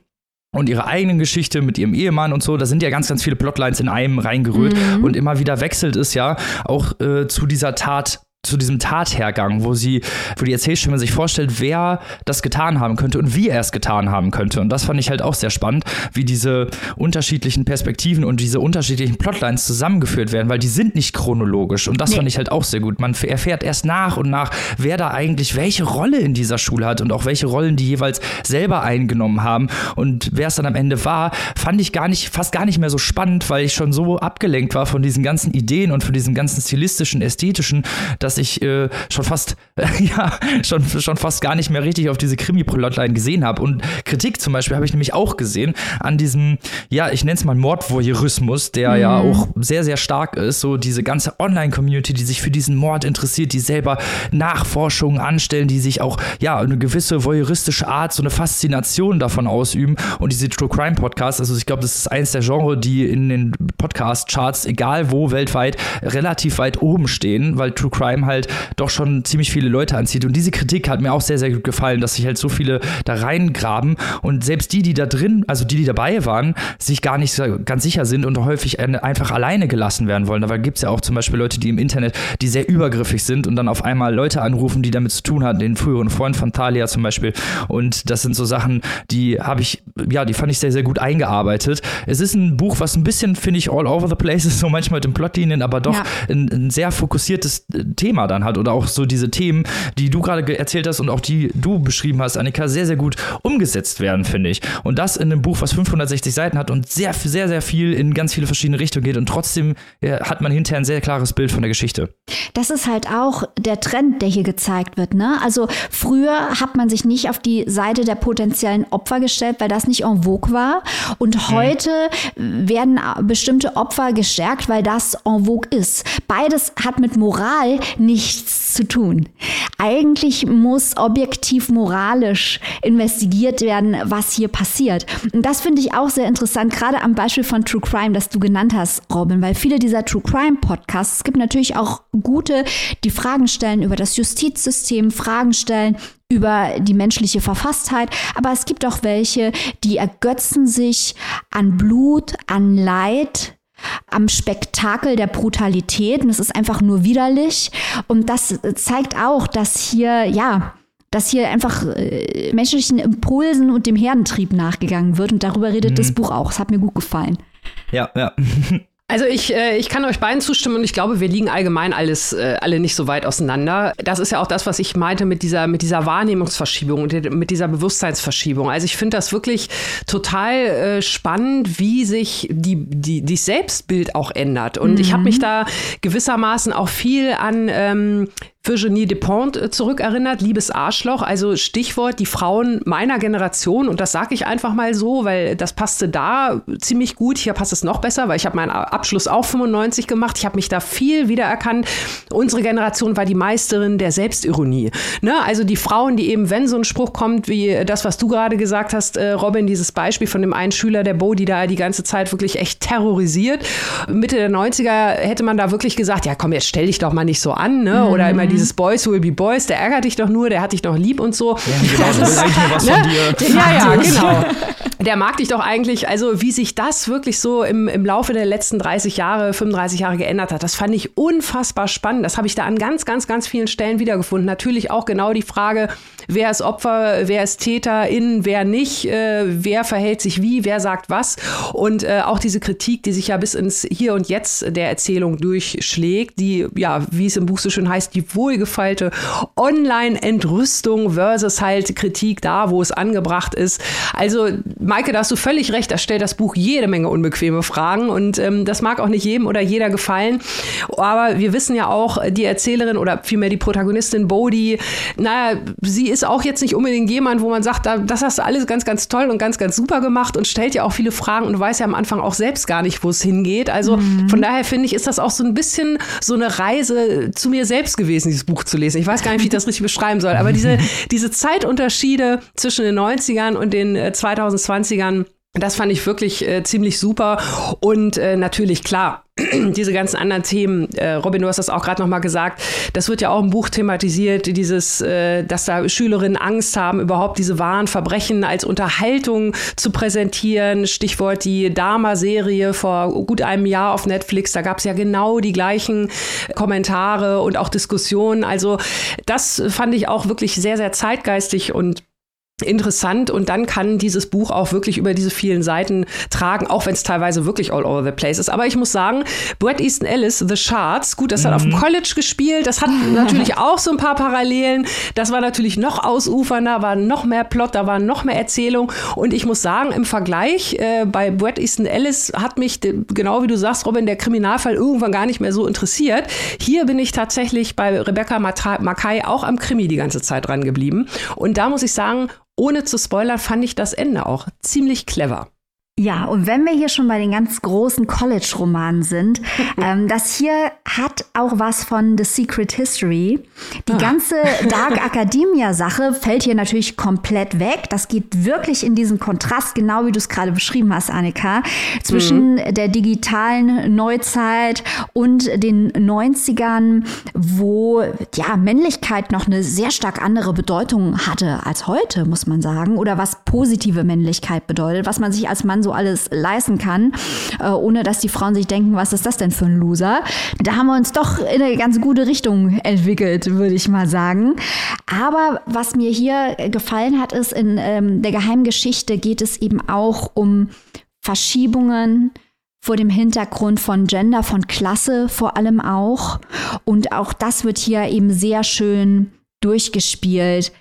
und ihre eigenen Geschichte mit ihrem Ehemann und so, da sind ja ganz, ganz viele Plotlines in einem reingerührt mhm. und immer wieder wechselt es ja auch äh, zu dieser Tat zu diesem Tathergang, wo sie, wo die Erzählstimme sich vorstellt, wer das getan haben könnte und wie er es getan haben könnte. Und das fand ich halt auch sehr spannend, wie diese unterschiedlichen Perspektiven und diese unterschiedlichen Plotlines zusammengeführt werden, weil die sind nicht chronologisch. Und das nee. fand ich halt auch sehr gut. Man erfährt erst nach und nach, wer da eigentlich welche Rolle in dieser Schule hat und auch welche Rollen die jeweils selber eingenommen haben. Und wer es dann am Ende war, fand ich gar nicht, fast gar nicht mehr so spannend, weil ich schon so abgelenkt war von diesen ganzen Ideen und von diesem ganzen stilistischen, ästhetischen, dass dass ich äh, schon fast, äh, ja, schon, schon fast gar nicht mehr richtig auf diese Krimi-Plotline gesehen habe. Und Kritik zum Beispiel habe ich nämlich auch gesehen an diesem, ja, ich nenne es mal Mordvoyeurismus, der mhm. ja auch sehr, sehr stark ist. So diese ganze Online-Community, die sich für diesen Mord interessiert, die selber Nachforschungen anstellen, die sich auch, ja, eine gewisse voyeuristische Art, so eine Faszination davon ausüben. Und diese True Crime Podcasts, also ich glaube, das ist eins der Genres, die in den Podcast-Charts, egal wo weltweit, relativ weit oben stehen, weil True Crime halt doch schon ziemlich viele Leute anzieht. Und diese Kritik hat mir auch sehr, sehr gut gefallen, dass sich halt so viele da reingraben und selbst die, die da drin, also die, die dabei waren, sich gar nicht ganz sicher sind und häufig einfach alleine gelassen werden wollen. Da gibt es ja auch zum Beispiel Leute, die im Internet, die sehr übergriffig sind und dann auf einmal Leute anrufen, die damit zu tun hatten, den früheren Freund von Thalia zum Beispiel. Und das sind so Sachen, die habe ich, ja, die fand ich sehr, sehr gut eingearbeitet. Es ist ein Buch, was ein bisschen, finde ich, all over the place ist, so manchmal mit den Plotlinien, aber doch ja. ein, ein sehr fokussiertes Thema Thema dann hat oder auch so diese Themen, die du gerade erzählt hast und auch die du beschrieben hast, Annika, sehr, sehr gut umgesetzt werden, finde ich. Und das in einem Buch, was 560 Seiten hat und sehr, sehr, sehr viel in ganz viele verschiedene Richtungen geht und trotzdem hat man hinterher ein sehr klares Bild von der Geschichte. Das ist halt auch der Trend, der hier gezeigt wird. Ne? Also früher hat man sich nicht auf die Seite der potenziellen Opfer gestellt, weil das nicht en vogue war. Und mhm. heute mhm. werden bestimmte Opfer gestärkt, weil das en vogue ist. Beides hat mit Moral nichts zu tun. Eigentlich muss objektiv moralisch investigiert werden, was hier passiert. Und das finde ich auch sehr interessant, gerade am Beispiel von True Crime, das du genannt hast, Robin, weil viele dieser True Crime Podcasts, es gibt natürlich auch gute, die Fragen stellen über das Justizsystem, Fragen stellen über die menschliche Verfasstheit, aber es gibt auch welche, die ergötzen sich an Blut, an Leid, am Spektakel der Brutalität und es ist einfach nur widerlich und das zeigt auch, dass hier ja dass hier einfach äh, menschlichen Impulsen und dem Herdentrieb nachgegangen wird. Und darüber redet mhm. das Buch auch. Es hat mir gut gefallen. Ja, ja. Also ich, äh, ich kann euch beiden zustimmen und ich glaube, wir liegen allgemein alles, äh, alle nicht so weit auseinander. Das ist ja auch das, was ich meinte mit dieser, mit dieser Wahrnehmungsverschiebung und mit dieser Bewusstseinsverschiebung. Also ich finde das wirklich total äh, spannend, wie sich die, die, die Selbstbild auch ändert. Und mhm. ich habe mich da gewissermaßen auch viel an ähm, Virginie Despont äh, zurückerinnert, liebes Arschloch. Also Stichwort die Frauen meiner Generation und das sage ich einfach mal so, weil das passte da ziemlich gut. Hier passt es noch besser, weil ich habe meinen Abschluss auch 95 gemacht. Ich habe mich da viel wiedererkannt. Unsere Generation war die Meisterin der Selbstironie. Ne? Also die Frauen, die eben, wenn so ein Spruch kommt wie das, was du gerade gesagt hast, äh, Robin, dieses Beispiel von dem einen Schüler der Bo, die da die ganze Zeit wirklich echt terrorisiert. Mitte der 90er hätte man da wirklich gesagt, ja komm, jetzt stell dich doch mal nicht so an, ne? Oder immer dieses Boys will be Boys, der ärgert dich doch nur, der hat dich noch lieb und so. Ja, genau, das ist, was ne? von dir. Ja, ja, genau. Der mag dich doch eigentlich, also wie sich das wirklich so im, im Laufe der letzten 30 Jahre, 35 Jahre geändert hat, das fand ich unfassbar spannend. Das habe ich da an ganz, ganz, ganz vielen Stellen wiedergefunden. Natürlich auch genau die Frage, wer ist Opfer, wer ist Täter, in, wer nicht, äh, wer verhält sich wie, wer sagt was. Und äh, auch diese Kritik, die sich ja bis ins Hier und Jetzt der Erzählung durchschlägt, die, ja, wie es im Buch so schön heißt, die wohlgefeilte Online-Entrüstung versus halt Kritik da, wo es angebracht ist. Also, Maike, da hast du völlig recht, da stellt das Buch jede Menge unbequeme Fragen und ähm, das mag auch nicht jedem oder jeder gefallen. Aber wir wissen ja auch, die Erzählerin oder vielmehr die Protagonistin Bodhi, naja, sie ist auch jetzt nicht unbedingt jemand, wo man sagt, das hast du alles ganz, ganz toll und ganz, ganz super gemacht und stellt ja auch viele Fragen und weiß ja am Anfang auch selbst gar nicht, wo es hingeht. Also mhm. von daher finde ich, ist das auch so ein bisschen so eine Reise zu mir selbst gewesen, dieses Buch zu lesen. Ich weiß gar nicht, wie ich das richtig beschreiben soll, aber diese, diese Zeitunterschiede zwischen den 90ern und den 2020ern, äh, das fand ich wirklich äh, ziemlich super. Und äh, natürlich, klar, diese ganzen anderen Themen, äh, Robin, du hast das auch gerade nochmal gesagt, das wird ja auch im Buch thematisiert, dieses, äh, dass da Schülerinnen Angst haben, überhaupt diese wahren Verbrechen als Unterhaltung zu präsentieren. Stichwort die Dama-Serie vor gut einem Jahr auf Netflix, da gab es ja genau die gleichen Kommentare und auch Diskussionen. Also das fand ich auch wirklich sehr, sehr zeitgeistig und interessant und dann kann dieses Buch auch wirklich über diese vielen Seiten tragen, auch wenn es teilweise wirklich all over the place ist. Aber ich muss sagen, Bret Easton Ellis, The Shards, gut, das hat auf dem mhm. College gespielt, das hat natürlich auch so ein paar Parallelen. Das war natürlich noch ausufernder, war noch mehr Plot, da war noch mehr Erzählung. Und ich muss sagen, im Vergleich äh, bei Bret Easton Ellis hat mich, genau wie du sagst, Robin, der Kriminalfall irgendwann gar nicht mehr so interessiert. Hier bin ich tatsächlich bei Rebecca Mackay auch am Krimi die ganze Zeit dran geblieben. Und da muss ich sagen, ohne zu spoilern, fand ich das Ende auch ziemlich clever. Ja, und wenn wir hier schon bei den ganz großen College-Romanen sind, ähm, das hier hat auch was von The Secret History. Die ah. ganze Dark Academia-Sache fällt hier natürlich komplett weg. Das geht wirklich in diesen Kontrast, genau wie du es gerade beschrieben hast, Annika, zwischen mhm. der digitalen Neuzeit und den 90ern, wo ja Männlichkeit noch eine sehr stark andere Bedeutung hatte als heute, muss man sagen, oder was positive Männlichkeit bedeutet, was man sich als Mann so alles leisten kann, äh, ohne dass die Frauen sich denken, was ist das denn für ein Loser. Da haben wir uns doch in eine ganz gute Richtung entwickelt, würde ich mal sagen. Aber was mir hier gefallen hat, ist, in ähm, der Geheimgeschichte geht es eben auch um Verschiebungen, vor dem Hintergrund von Gender, von Klasse vor allem auch. Und auch das wird hier eben sehr schön durchgespielt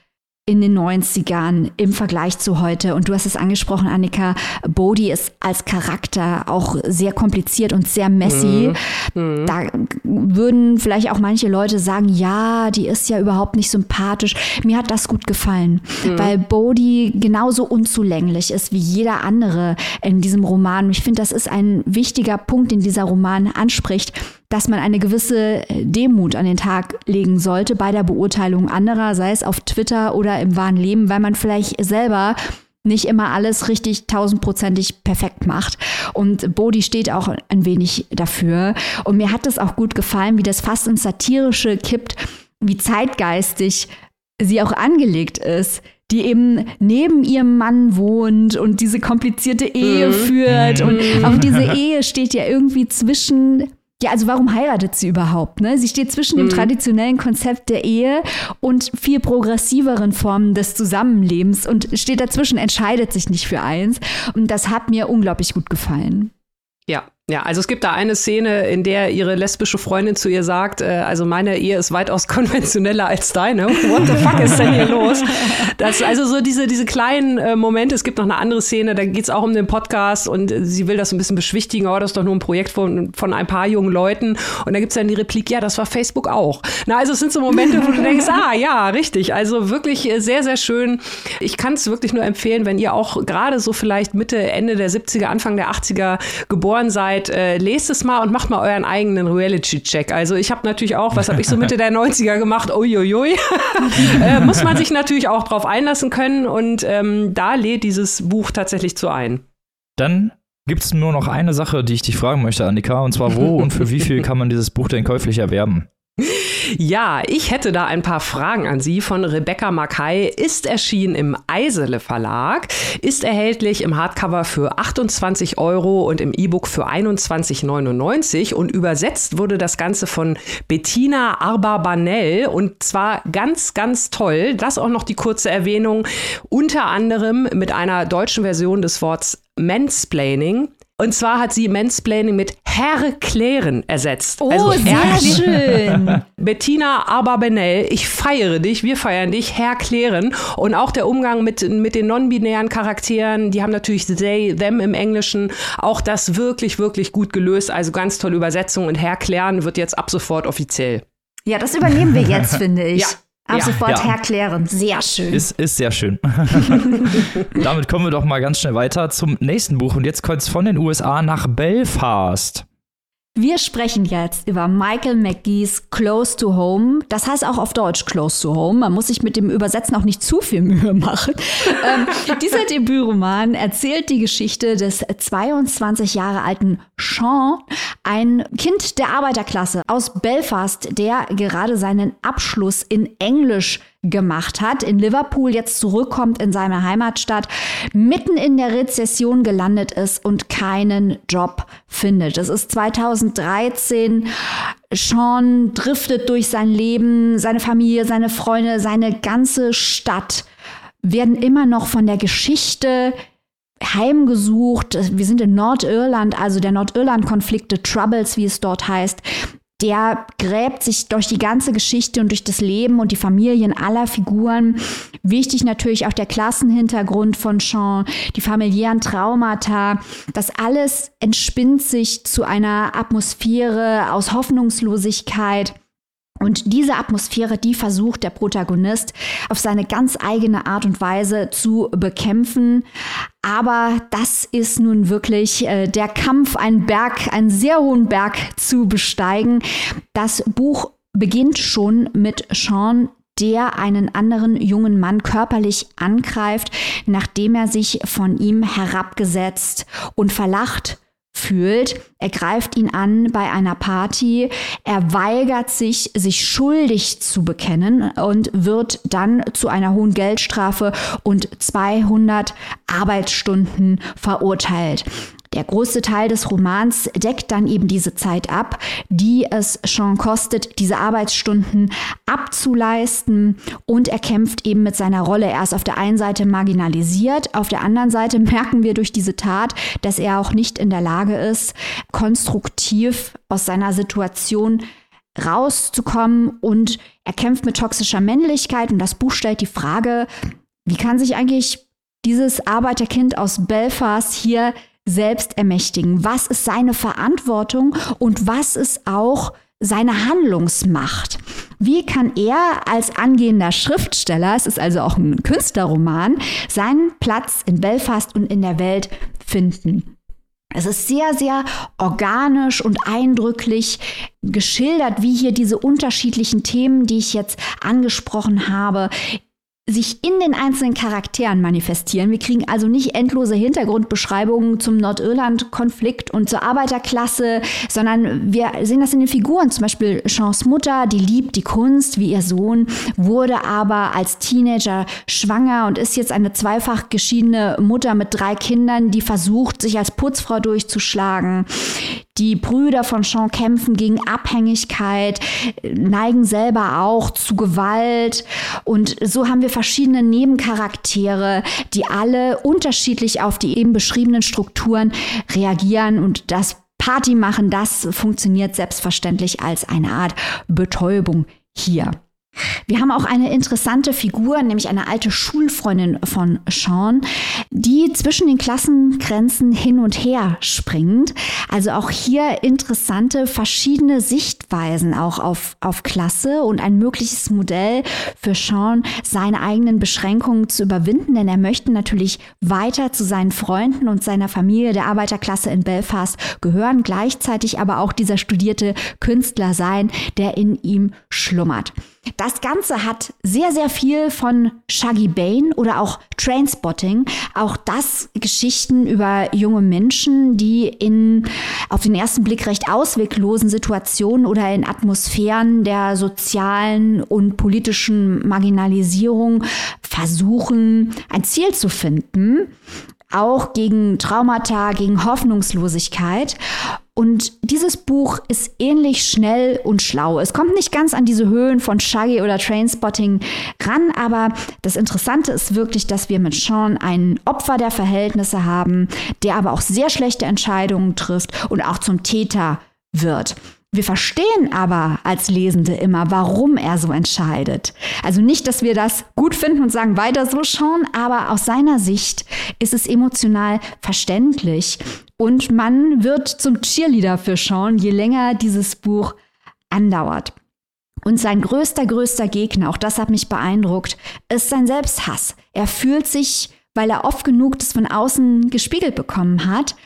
in den 90ern im Vergleich zu heute. Und du hast es angesprochen, Annika, Bodhi ist als Charakter auch sehr kompliziert und sehr messy. Mhm. Da würden vielleicht auch manche Leute sagen, ja, die ist ja überhaupt nicht sympathisch. Mir hat das gut gefallen, mhm. weil Bodhi genauso unzulänglich ist wie jeder andere in diesem Roman. Ich finde, das ist ein wichtiger Punkt, den dieser Roman anspricht dass man eine gewisse Demut an den Tag legen sollte bei der Beurteilung anderer, sei es auf Twitter oder im wahren Leben, weil man vielleicht selber nicht immer alles richtig tausendprozentig perfekt macht. Und Bodhi steht auch ein wenig dafür. Und mir hat es auch gut gefallen, wie das fast ins Satirische kippt, wie zeitgeistig sie auch angelegt ist die eben neben ihrem Mann wohnt und diese komplizierte Ehe mhm. führt. Und auch diese Ehe steht ja irgendwie zwischen ja, also warum heiratet sie überhaupt? Ne? Sie steht zwischen dem mhm. traditionellen Konzept der Ehe und viel progressiveren Formen des Zusammenlebens und steht dazwischen, entscheidet sich nicht für eins. Und das hat mir unglaublich gut gefallen. Ja, ja, also es gibt da eine Szene, in der ihre lesbische Freundin zu ihr sagt, äh, also meine Ehe ist weitaus konventioneller als deine. What the fuck ist denn hier los? Das, also so diese, diese kleinen äh, Momente. Es gibt noch eine andere Szene, da geht es auch um den Podcast und äh, sie will das ein bisschen beschwichtigen, oh, das ist doch nur ein Projekt von, von ein paar jungen Leuten. Und da gibt es dann die Replik, ja, das war Facebook auch. Na, also es sind so Momente, wo du denkst, ah ja, richtig. Also wirklich äh, sehr, sehr schön. Ich kann es wirklich nur empfehlen, wenn ihr auch gerade so vielleicht Mitte, Ende der 70er, Anfang der 80er geboren seid, seid, äh, lest es mal und macht mal euren eigenen Reality-Check. Also ich habe natürlich auch, was habe ich so Mitte der 90er gemacht? Uiuiui. äh, muss man sich natürlich auch drauf einlassen können und ähm, da lädt dieses Buch tatsächlich zu ein. Dann gibt es nur noch eine Sache, die ich dich fragen möchte, Annika, und zwar wo und für wie viel kann man dieses Buch denn käuflich erwerben? Ja, ich hätte da ein paar Fragen an Sie von Rebecca Mackay. Ist erschienen im Eisele Verlag, ist erhältlich im Hardcover für 28 Euro und im E-Book für 21,99 und übersetzt wurde das Ganze von Bettina Arbabanel und zwar ganz, ganz toll. Das auch noch die kurze Erwähnung, unter anderem mit einer deutschen Version des Worts Mansplaining. Und zwar hat sie Mansplaining mit Herklären ersetzt. Oh, also sehr schön. Bettina Aberbenel, ich feiere dich, wir feiern dich, Herklären. Und auch der Umgang mit, mit den non-binären Charakteren, die haben natürlich they, them im Englischen. Auch das wirklich, wirklich gut gelöst. Also ganz tolle Übersetzung. Und Herklären wird jetzt ab sofort offiziell. Ja, das übernehmen wir jetzt, finde ich. Ja. Ab ja, sofort ja. erklären. Sehr schön. Ist, ist sehr schön. Damit kommen wir doch mal ganz schnell weiter zum nächsten Buch. Und jetzt kommt es von den USA nach Belfast. Wir sprechen jetzt über Michael McGee's Close to Home. Das heißt auch auf Deutsch Close to Home. Man muss sich mit dem Übersetzen auch nicht zu viel Mühe machen. ähm, dieser Debütroman erzählt die Geschichte des 22 Jahre alten Sean, ein Kind der Arbeiterklasse aus Belfast, der gerade seinen Abschluss in Englisch gemacht hat, in Liverpool jetzt zurückkommt in seine Heimatstadt, mitten in der Rezession gelandet ist und keinen Job findet. Es ist 2013. Sean driftet durch sein Leben, seine Familie, seine Freunde, seine ganze Stadt werden immer noch von der Geschichte heimgesucht. Wir sind in Nordirland, also der Nordirland-Konflikte, Troubles, wie es dort heißt der gräbt sich durch die ganze Geschichte und durch das Leben und die Familien aller Figuren. Wichtig natürlich auch der Klassenhintergrund von Sean, die familiären Traumata. Das alles entspinnt sich zu einer Atmosphäre aus Hoffnungslosigkeit. Und diese Atmosphäre, die versucht der Protagonist auf seine ganz eigene Art und Weise zu bekämpfen. Aber das ist nun wirklich äh, der Kampf, einen Berg, einen sehr hohen Berg zu besteigen. Das Buch beginnt schon mit Sean, der einen anderen jungen Mann körperlich angreift, nachdem er sich von ihm herabgesetzt und verlacht fühlt. Er greift ihn an bei einer Party. Er weigert sich, sich schuldig zu bekennen und wird dann zu einer hohen Geldstrafe und 200 Arbeitsstunden verurteilt. Der größte Teil des Romans deckt dann eben diese Zeit ab, die es Sean kostet, diese Arbeitsstunden abzuleisten und er kämpft eben mit seiner Rolle. Er ist auf der einen Seite marginalisiert, auf der anderen Seite merken wir durch diese Tat, dass er auch nicht in der Lage ist, konstruktiv aus seiner Situation rauszukommen und er kämpft mit toxischer Männlichkeit und das Buch stellt die Frage, wie kann sich eigentlich dieses Arbeiterkind aus Belfast hier selbst ermächtigen? Was ist seine Verantwortung und was ist auch seine Handlungsmacht? Wie kann er als angehender Schriftsteller, es ist also auch ein Künstlerroman, seinen Platz in Belfast und in der Welt finden? Es ist sehr, sehr organisch und eindrücklich geschildert, wie hier diese unterschiedlichen Themen, die ich jetzt angesprochen habe, sich in den einzelnen Charakteren manifestieren. Wir kriegen also nicht endlose Hintergrundbeschreibungen zum Nordirland-Konflikt und zur Arbeiterklasse, sondern wir sehen das in den Figuren. Zum Beispiel Chance Mutter, die liebt die Kunst wie ihr Sohn, wurde aber als Teenager schwanger und ist jetzt eine zweifach geschiedene Mutter mit drei Kindern, die versucht, sich als Putzfrau durchzuschlagen. Die Brüder von Sean kämpfen gegen Abhängigkeit, neigen selber auch zu Gewalt. Und so haben wir verschiedene Nebencharaktere, die alle unterschiedlich auf die eben beschriebenen Strukturen reagieren. Und das Party machen, das funktioniert selbstverständlich als eine Art Betäubung hier. Wir haben auch eine interessante Figur, nämlich eine alte Schulfreundin von Sean, die zwischen den Klassengrenzen hin und her springt. Also auch hier interessante verschiedene Sichtweisen auch auf, auf Klasse und ein mögliches Modell für Sean, seine eigenen Beschränkungen zu überwinden, denn er möchte natürlich weiter zu seinen Freunden und seiner Familie der Arbeiterklasse in Belfast gehören, gleichzeitig aber auch dieser studierte Künstler sein, der in ihm schlummert. Das Ganze hat sehr, sehr viel von Shaggy Bane oder auch Trainspotting. Auch das Geschichten über junge Menschen, die in auf den ersten Blick recht ausweglosen Situationen oder in Atmosphären der sozialen und politischen Marginalisierung versuchen, ein Ziel zu finden auch gegen Traumata, gegen Hoffnungslosigkeit. Und dieses Buch ist ähnlich schnell und schlau. Es kommt nicht ganz an diese Höhen von Shaggy oder Trainspotting ran, aber das Interessante ist wirklich, dass wir mit Sean einen Opfer der Verhältnisse haben, der aber auch sehr schlechte Entscheidungen trifft und auch zum Täter wird. Wir verstehen aber als Lesende immer, warum er so entscheidet. Also nicht, dass wir das gut finden und sagen, weiter so schon, aber aus seiner Sicht ist es emotional verständlich. Und man wird zum Cheerleader für Sean, je länger dieses Buch andauert. Und sein größter, größter Gegner, auch das hat mich beeindruckt, ist sein Selbsthass. Er fühlt sich, weil er oft genug das von außen gespiegelt bekommen hat,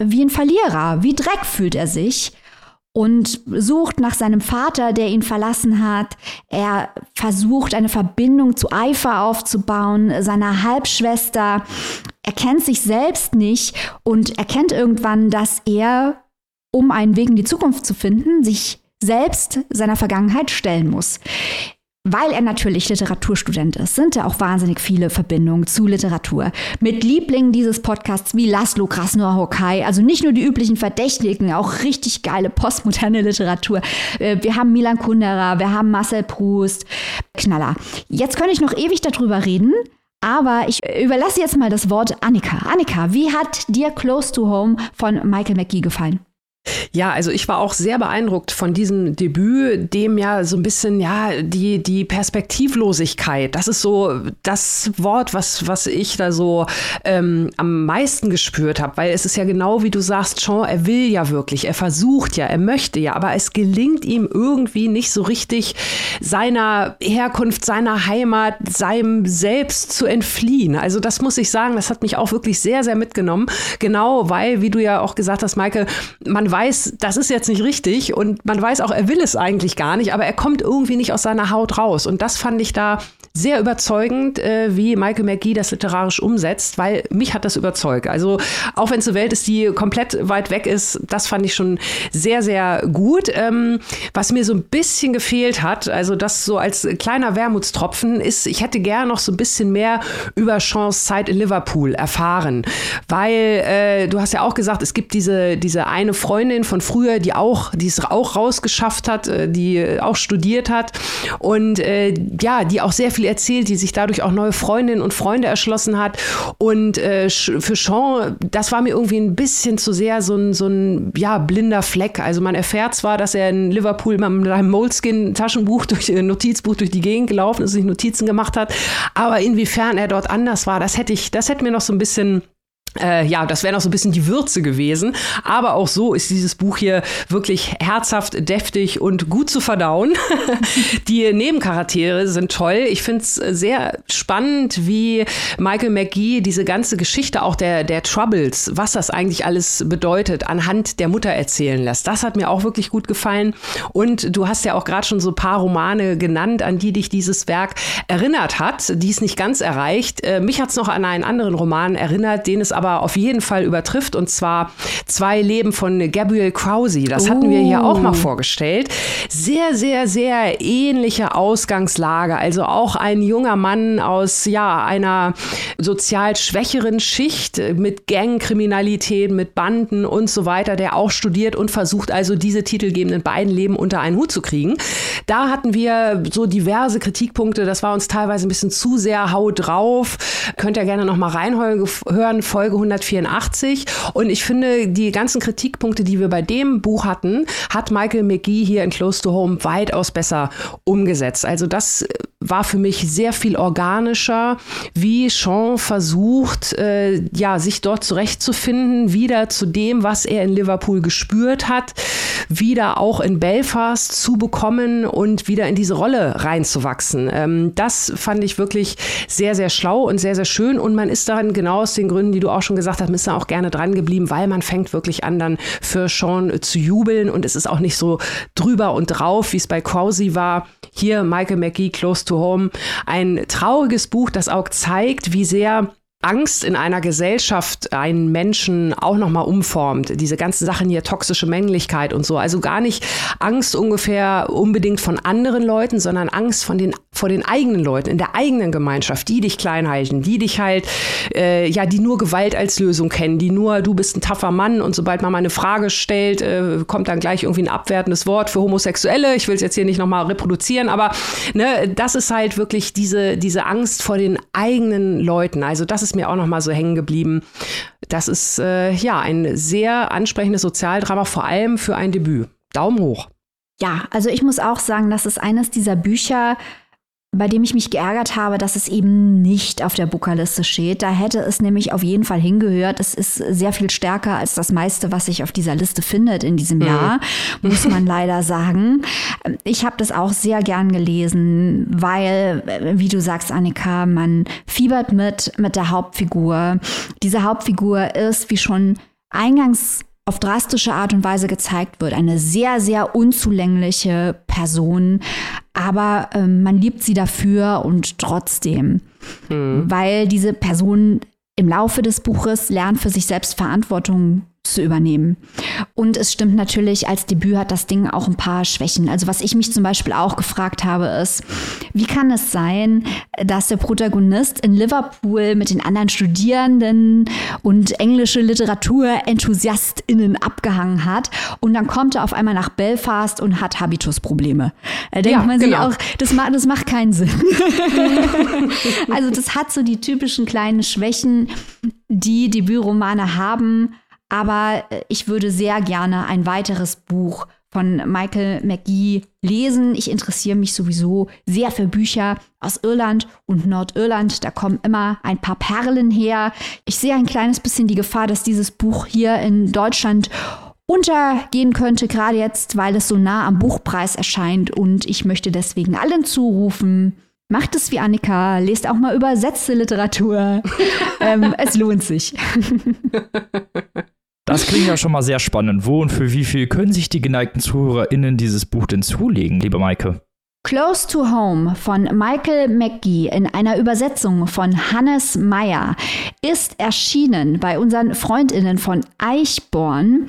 wie ein Verlierer, wie Dreck fühlt er sich und sucht nach seinem Vater, der ihn verlassen hat. Er versucht eine Verbindung zu Eifer aufzubauen, seiner Halbschwester. Er kennt sich selbst nicht und erkennt irgendwann, dass er, um einen Weg in die Zukunft zu finden, sich selbst seiner Vergangenheit stellen muss. Weil er natürlich Literaturstudent ist, sind da auch wahnsinnig viele Verbindungen zu Literatur. Mit Lieblingen dieses Podcasts wie Laszlo Krasnor Hokai, also nicht nur die üblichen Verdächtigen, auch richtig geile postmoderne Literatur. Äh, wir haben Milan Kundera, wir haben Marcel Proust, Knaller. Jetzt könnte ich noch ewig darüber reden, aber ich überlasse jetzt mal das Wort Annika. Annika, wie hat dir Close to Home von Michael McGee gefallen? Ja, also ich war auch sehr beeindruckt von diesem Debüt, dem ja so ein bisschen, ja, die, die Perspektivlosigkeit, das ist so das Wort, was, was ich da so ähm, am meisten gespürt habe, weil es ist ja genau wie du sagst, Sean, er will ja wirklich, er versucht ja, er möchte ja, aber es gelingt ihm irgendwie nicht so richtig seiner Herkunft, seiner Heimat, seinem Selbst zu entfliehen. Also das muss ich sagen, das hat mich auch wirklich sehr, sehr mitgenommen, genau weil, wie du ja auch gesagt hast, Michael, man weiß, das ist jetzt nicht richtig und man weiß auch, er will es eigentlich gar nicht, aber er kommt irgendwie nicht aus seiner Haut raus. Und das fand ich da sehr überzeugend, äh, wie Michael McGee das literarisch umsetzt, weil mich hat das überzeugt. Also auch wenn es eine Welt ist, die komplett weit weg ist, das fand ich schon sehr, sehr gut. Ähm, was mir so ein bisschen gefehlt hat, also das so als kleiner Wermutstropfen, ist, ich hätte gerne noch so ein bisschen mehr über Sean's Zeit in Liverpool erfahren, weil äh, du hast ja auch gesagt, es gibt diese, diese eine Freundin von früher, die auch, die es auch rausgeschafft hat, äh, die auch studiert hat und äh, ja, die auch sehr viel erzählt, die sich dadurch auch neue Freundinnen und Freunde erschlossen hat. Und äh, für Sean, das war mir irgendwie ein bisschen zu sehr so ein, so ein ja, blinder Fleck. Also man erfährt zwar, dass er in Liverpool mit einem Moleskin-Taschenbuch durch äh, Notizbuch durch die Gegend gelaufen ist, sich Notizen gemacht hat, aber inwiefern er dort anders war, das hätte ich, das hätte mir noch so ein bisschen äh, ja, das wäre noch so ein bisschen die Würze gewesen. Aber auch so ist dieses Buch hier wirklich herzhaft, deftig und gut zu verdauen. die Nebencharaktere sind toll. Ich finde es sehr spannend, wie Michael McGee diese ganze Geschichte auch der, der Troubles, was das eigentlich alles bedeutet, anhand der Mutter erzählen lässt. Das hat mir auch wirklich gut gefallen. Und du hast ja auch gerade schon so ein paar Romane genannt, an die dich dieses Werk erinnert hat, die es nicht ganz erreicht. Äh, mich hat es noch an einen anderen Roman erinnert, den es aber aber auf jeden Fall übertrifft. Und zwar Zwei Leben von Gabriel Krause. Das hatten wir hier auch mal oh. vorgestellt. Sehr, sehr, sehr ähnliche Ausgangslage. Also auch ein junger Mann aus ja, einer sozial schwächeren Schicht mit Gangkriminalität, mit Banden und so weiter, der auch studiert und versucht also diese titelgebenden beiden Leben unter einen Hut zu kriegen. Da hatten wir so diverse Kritikpunkte. Das war uns teilweise ein bisschen zu sehr Haut drauf. Könnt ihr gerne noch mal reinhören, Folge 184. Und ich finde, die ganzen Kritikpunkte, die wir bei dem Buch hatten, hat Michael McGee hier in Close to Home weitaus besser umgesetzt. Also das war für mich sehr viel organischer, wie Sean versucht, äh, ja, sich dort zurechtzufinden, wieder zu dem, was er in Liverpool gespürt hat, wieder auch in Belfast zu bekommen und wieder in diese Rolle reinzuwachsen. Ähm, das fand ich wirklich sehr, sehr schlau und sehr, sehr schön. Und man ist daran genau aus den Gründen, die du auch schon gesagt hast, ist da auch gerne dran geblieben, weil man fängt wirklich an, dann für Sean zu jubeln und es ist auch nicht so drüber und drauf, wie es bei Krause war. Hier Michael McGee, Close to Home. Ein trauriges Buch, das auch zeigt, wie sehr Angst in einer Gesellschaft einen Menschen auch nochmal umformt. Diese ganzen Sachen hier, toxische Männlichkeit und so. Also gar nicht Angst ungefähr unbedingt von anderen Leuten, sondern Angst von den, vor den eigenen Leuten, in der eigenen Gemeinschaft, die dich klein halten, die dich halt, äh, ja, die nur Gewalt als Lösung kennen, die nur, du bist ein taffer Mann und sobald man mal eine Frage stellt, äh, kommt dann gleich irgendwie ein abwertendes Wort für Homosexuelle. Ich will es jetzt hier nicht nochmal reproduzieren, aber ne, das ist halt wirklich diese, diese Angst vor den eigenen Leuten. Also das ist ist mir auch noch mal so hängen geblieben. Das ist äh, ja ein sehr ansprechendes Sozialdrama, vor allem für ein Debüt. Daumen hoch. Ja, also ich muss auch sagen, das ist eines dieser Bücher, bei dem ich mich geärgert habe, dass es eben nicht auf der Bookerliste steht. Da hätte es nämlich auf jeden Fall hingehört. Es ist sehr viel stärker als das meiste, was sich auf dieser Liste findet in diesem mhm. Jahr, muss man leider sagen. Ich habe das auch sehr gern gelesen, weil, wie du sagst, Annika, man fiebert mit mit der Hauptfigur. Diese Hauptfigur ist, wie schon eingangs auf drastische Art und Weise gezeigt wird. Eine sehr, sehr unzulängliche Person, aber äh, man liebt sie dafür und trotzdem, mhm. weil diese Person im Laufe des Buches lernt für sich selbst Verantwortung zu übernehmen. Und es stimmt natürlich, als Debüt hat das Ding auch ein paar Schwächen. Also was ich mich zum Beispiel auch gefragt habe, ist, wie kann es sein, dass der Protagonist in Liverpool mit den anderen Studierenden und englische Literatur-EnthusiastInnen abgehangen hat und dann kommt er auf einmal nach Belfast und hat Habitusprobleme. Da denkt ja, man sich genau. auch, das, macht, das macht keinen Sinn. also das hat so die typischen kleinen Schwächen, die Debütromane haben aber äh, ich würde sehr gerne ein weiteres Buch von Michael McGee lesen. Ich interessiere mich sowieso sehr für Bücher aus Irland und Nordirland. Da kommen immer ein paar Perlen her. Ich sehe ein kleines bisschen die Gefahr, dass dieses Buch hier in Deutschland untergehen könnte, gerade jetzt, weil es so nah am Buchpreis erscheint. Und ich möchte deswegen allen zurufen, macht es wie Annika, lest auch mal übersetzte Literatur. ähm, es lohnt sich. Das klingt ja schon mal sehr spannend. Wo und für wie viel können sich die geneigten ZuhörerInnen dieses Buch denn zulegen, liebe Maike? Close to Home von Michael McGee in einer Übersetzung von Hannes Meyer ist erschienen bei unseren Freundinnen von Eichborn.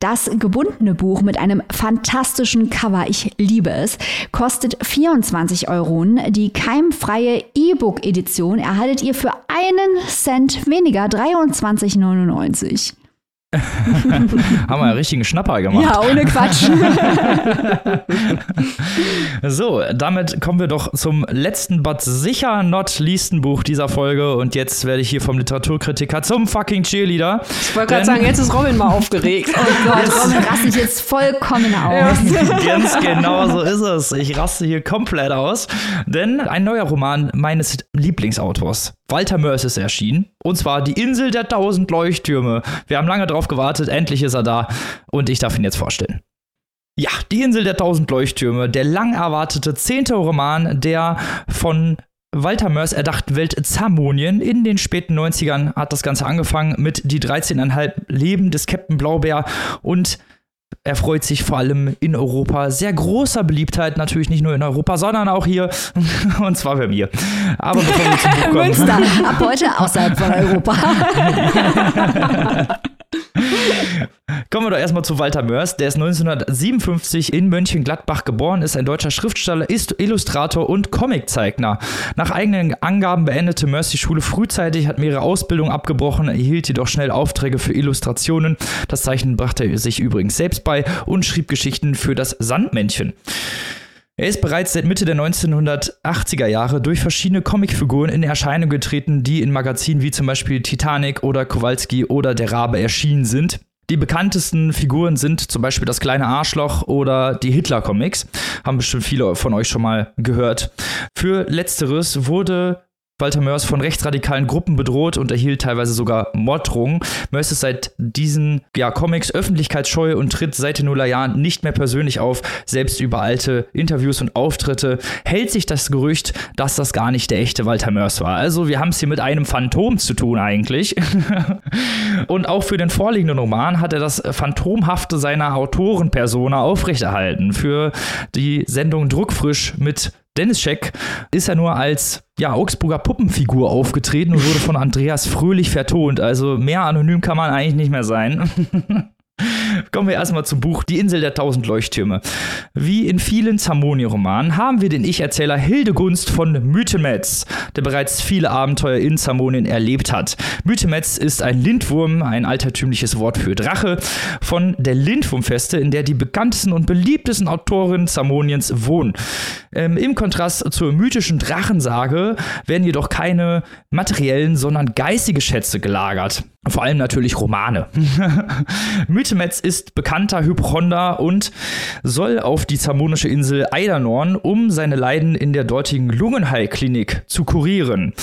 Das gebundene Buch mit einem fantastischen Cover, ich liebe es, kostet 24 Euro. Die keimfreie E-Book-Edition erhaltet ihr für einen Cent weniger, 23,99. Haben wir einen richtigen Schnapper gemacht. Ja, ohne Quatsch. so, damit kommen wir doch zum letzten, but sicher not leasten Buch dieser Folge. Und jetzt werde ich hier vom Literaturkritiker zum fucking Cheerleader. Ich wollte gerade sagen, jetzt ist Robin mal aufgeregt. Oh Gott, Robin rastet jetzt vollkommen aus. Ganz genau so ist es. Ich raste hier komplett aus. Denn ein neuer Roman meines Lieblingsautors, Walter Mörs, ist erschienen. Und zwar Die Insel der tausend Leuchttürme. Wir haben lange drauf gewartet, endlich ist er da. Und ich darf ihn jetzt vorstellen. Ja, Die Insel der tausend Leuchttürme, der lang erwartete zehnte Roman, der von Walter Mörs erdachten Welt Zamonien. In den späten 90ern hat das Ganze angefangen mit Die 13,5 Leben des Captain Blaubeer und erfreut sich vor allem in Europa sehr großer Beliebtheit, natürlich nicht nur in Europa, sondern auch hier und zwar bei mir. Aber bevor wir zum Buch kommen. Münster, ab heute außerhalb von Europa. Kommen wir doch erstmal zu Walter Mörs. Der ist 1957 in Mönchengladbach geboren, ist ein deutscher Schriftsteller, ist Illustrator und Comiczeichner. Nach eigenen Angaben beendete Mörs die Schule frühzeitig, hat mehrere Ausbildungen abgebrochen, erhielt jedoch schnell Aufträge für Illustrationen. Das Zeichnen brachte er sich übrigens selbst bei und schrieb Geschichten für das Sandmännchen. Er ist bereits seit Mitte der 1980er Jahre durch verschiedene Comicfiguren in Erscheinung getreten, die in Magazinen wie zum Beispiel Titanic oder Kowalski oder Der Rabe erschienen sind. Die bekanntesten Figuren sind zum Beispiel das kleine Arschloch oder die Hitler-Comics. Haben bestimmt viele von euch schon mal gehört. Für letzteres wurde Walter Mörs von rechtsradikalen Gruppen bedroht und erhielt teilweise sogar Morddrohungen. Mörs ist seit diesen ja, Comics öffentlichkeitsscheu und tritt seit den Nullerjahren nicht mehr persönlich auf. Selbst über alte Interviews und Auftritte hält sich das Gerücht, dass das gar nicht der echte Walter Mörs war. Also wir haben es hier mit einem Phantom zu tun eigentlich. und auch für den vorliegenden Roman hat er das Phantomhafte seiner Autorenpersona aufrechterhalten. Für die Sendung Druckfrisch mit Dennis Scheck ist ja nur als ja, Augsburger Puppenfigur aufgetreten und wurde von Andreas Fröhlich vertont. Also mehr anonym kann man eigentlich nicht mehr sein. Kommen wir erstmal zum Buch Die Insel der tausend Leuchttürme. Wie in vielen Zamoni-Romanen haben wir den Ich-Erzähler Hildegunst von Mythemetz, der bereits viele Abenteuer in Zamonien erlebt hat. Mythemetz ist ein Lindwurm, ein altertümliches Wort für Drache, von der Lindwurmfeste, in der die bekanntesten und beliebtesten Autorinnen Zamoniens wohnen. Ähm, Im Kontrast zur mythischen Drachensage werden jedoch keine materiellen, sondern geistige Schätze gelagert. Vor allem natürlich Romane. Mythemetz ist bekannter Hypochonder und soll auf die zamonische Insel Eidernorn, um seine Leiden in der dortigen Lungenheilklinik zu kurieren.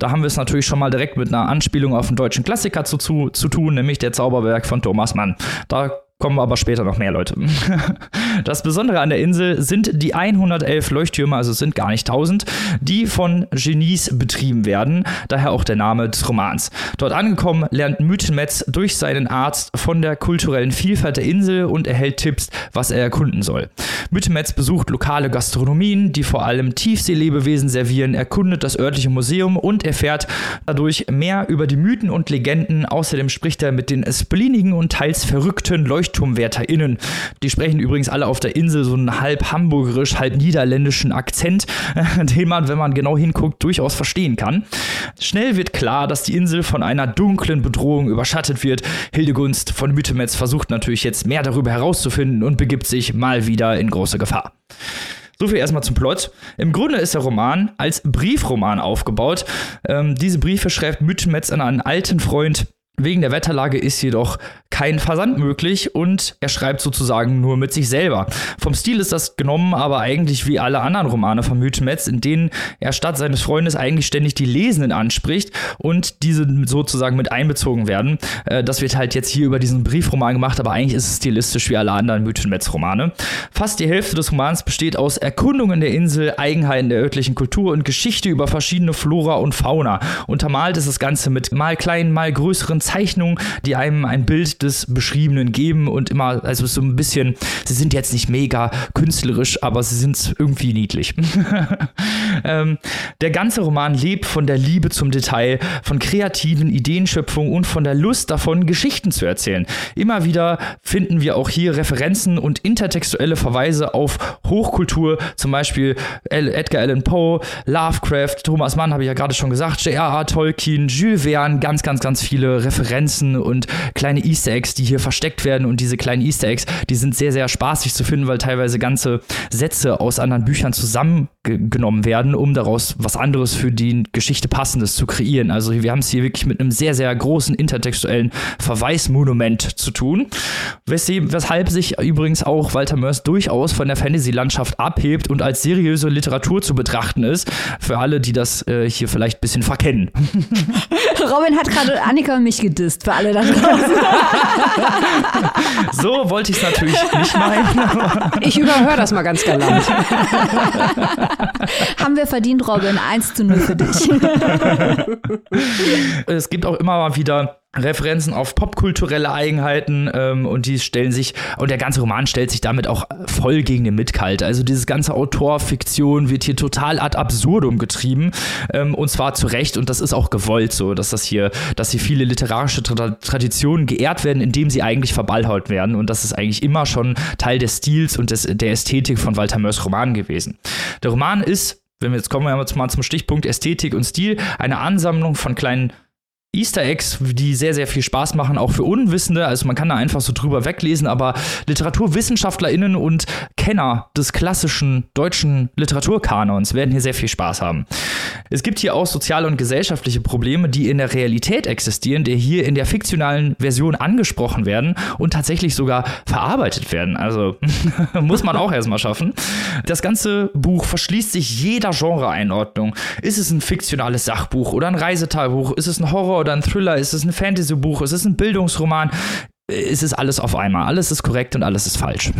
Da haben wir es natürlich schon mal direkt mit einer Anspielung auf einen deutschen Klassiker zu, zu, zu tun, nämlich der Zauberberg von Thomas Mann. Da kommen aber später noch mehr Leute. Das Besondere an der Insel sind die 111 Leuchttürme, also es sind gar nicht 1000, die von Genies betrieben werden, daher auch der Name des Romans. Dort angekommen lernt Mythenmetz durch seinen Arzt von der kulturellen Vielfalt der Insel und erhält Tipps, was er erkunden soll. Mythenmetz besucht lokale Gastronomien, die vor allem Tiefseelebewesen servieren, erkundet das örtliche Museum und erfährt dadurch mehr über die Mythen und Legenden. Außerdem spricht er mit den spleenigen und teils verrückten LeuchtturmwärterInnen. Die sprechen übrigens alle auf der Insel so einen halb hamburgerisch, halb niederländischen Akzent, den man, wenn man genau hinguckt, durchaus verstehen kann. Schnell wird klar, dass die Insel von einer dunklen Bedrohung überschattet wird. Hildegunst von Mythemetz versucht natürlich jetzt mehr darüber herauszufinden und begibt sich mal wieder in große Gefahr. So viel erstmal zum Plot. Im Grunde ist der Roman als Briefroman aufgebaut. Ähm, diese Briefe schreibt Mythenmetz an einen alten Freund, Wegen der Wetterlage ist jedoch kein Versand möglich und er schreibt sozusagen nur mit sich selber. Vom Stil ist das genommen, aber eigentlich wie alle anderen Romane von Mythenmetz, in denen er statt seines Freundes eigentlich ständig die Lesenden anspricht und diese sozusagen mit einbezogen werden. Äh, das wird halt jetzt hier über diesen Briefroman gemacht, aber eigentlich ist es stilistisch wie alle anderen Mythenmetz-Romane. Fast die Hälfte des Romans besteht aus Erkundungen der Insel, Eigenheiten der örtlichen Kultur und Geschichte über verschiedene Flora und Fauna. Untermalt ist das Ganze mit mal kleinen, mal größeren Zeichnungen, die einem ein Bild des Beschriebenen geben und immer, also so ein bisschen, sie sind jetzt nicht mega künstlerisch, aber sie sind irgendwie niedlich. ähm, der ganze Roman lebt von der Liebe zum Detail, von kreativen Ideenschöpfungen und von der Lust davon, Geschichten zu erzählen. Immer wieder finden wir auch hier Referenzen und intertextuelle Verweise auf Hochkultur, zum Beispiel Edgar Allan Poe, Lovecraft, Thomas Mann, habe ich ja gerade schon gesagt, J.R.R. Tolkien, Jules Verne, ganz, ganz, ganz viele Referenzen Referenzen und kleine Easter Eggs, die hier versteckt werden. Und diese kleinen Easter Eggs, die sind sehr, sehr spaßig zu finden, weil teilweise ganze Sätze aus anderen Büchern zusammengenommen werden, um daraus was anderes für die Geschichte passendes zu kreieren. Also wir haben es hier wirklich mit einem sehr, sehr großen intertextuellen Verweismonument zu tun. Weshalb sich übrigens auch Walter Mörs durchaus von der Fantasy-Landschaft abhebt und als seriöse Literatur zu betrachten ist. Für alle, die das äh, hier vielleicht ein bisschen verkennen. Robin hat gerade Annika und mich gedisst, für alle da draußen. so wollte ich es natürlich nicht meinen. ich überhöre das mal ganz galant. Haben wir verdient, Robin. 1 zu 0 für dich. es gibt auch immer mal wieder Referenzen auf popkulturelle Eigenheiten ähm, und die stellen sich, und der ganze Roman stellt sich damit auch voll gegen den Mitkalt. Also dieses ganze Autorfiktion wird hier total ad absurdum getrieben ähm, und zwar zu Recht und das ist auch gewollt so, dass das hier, dass hier viele literarische Tra Traditionen geehrt werden, indem sie eigentlich verballhaut werden und das ist eigentlich immer schon Teil des Stils und des, der Ästhetik von Walter Mörs Roman gewesen. Der Roman ist, wenn wir jetzt kommen wir mal zum Stichpunkt Ästhetik und Stil, eine Ansammlung von kleinen Easter Eggs, die sehr, sehr viel Spaß machen, auch für Unwissende. Also man kann da einfach so drüber weglesen, aber LiteraturwissenschaftlerInnen und Kenner des klassischen deutschen Literaturkanons werden hier sehr viel Spaß haben. Es gibt hier auch soziale und gesellschaftliche Probleme, die in der Realität existieren, die hier in der fiktionalen Version angesprochen werden und tatsächlich sogar verarbeitet werden. Also muss man auch erstmal schaffen. Das ganze Buch verschließt sich jeder Genre-Einordnung. Ist es ein fiktionales Sachbuch oder ein Reisetagebuch? Ist es ein Horror- oder ein Thriller? Ist es ein Fantasy-Buch? Ist es ein Bildungsroman? Es ist alles auf einmal. Alles ist korrekt und alles ist falsch.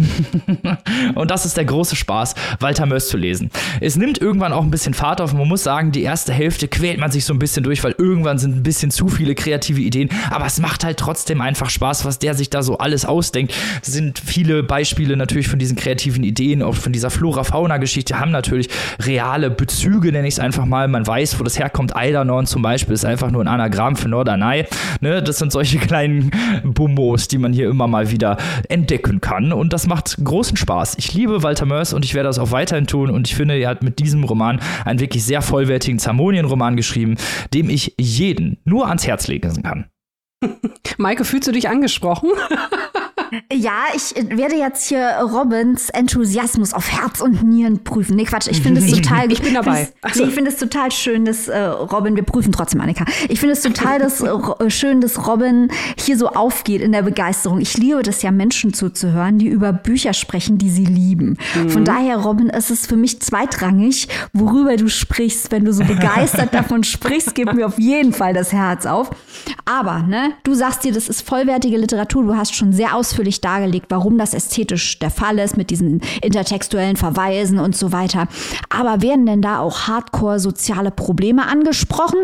und das ist der große Spaß, Walter Mörs zu lesen. Es nimmt irgendwann auch ein bisschen Fahrt auf. Man muss sagen, die erste Hälfte quält man sich so ein bisschen durch, weil irgendwann sind ein bisschen zu viele kreative Ideen. Aber es macht halt trotzdem einfach Spaß, was der sich da so alles ausdenkt. Es sind viele Beispiele natürlich von diesen kreativen Ideen, auch von dieser Flora-Fauna-Geschichte, haben natürlich reale Bezüge, nenne ich es einfach mal. Man weiß, wo das herkommt. Eidernorn zum Beispiel ist einfach nur ein Anagramm für Norderney. Ne? Das sind solche kleinen Bummos Infos, die man hier immer mal wieder entdecken kann. Und das macht großen Spaß. Ich liebe Walter Mörs und ich werde das auch weiterhin tun. Und ich finde, er hat mit diesem Roman einen wirklich sehr vollwertigen Zamonien-Roman geschrieben, dem ich jeden nur ans Herz legen kann. Maike, fühlst du dich angesprochen? Ja, ich werde jetzt hier Robins Enthusiasmus auf Herz und Nieren prüfen. Nee, Quatsch, ich finde es total. ich bin dabei. Nee, ich finde es total schön, dass äh, Robin, wir prüfen trotzdem, Annika. Ich finde es total dass, äh, schön, dass Robin hier so aufgeht in der Begeisterung. Ich liebe das ja, Menschen zuzuhören, die über Bücher sprechen, die sie lieben. Mhm. Von daher, Robin, ist es für mich zweitrangig, worüber du sprichst. Wenn du so begeistert davon sprichst, gib mir auf jeden Fall das Herz auf. Aber, ne, du sagst dir, das ist vollwertige Literatur. Du hast schon sehr ausführlich ausführlich dargelegt, warum das ästhetisch der Fall ist mit diesen intertextuellen Verweisen und so weiter. Aber werden denn da auch hardcore soziale Probleme angesprochen?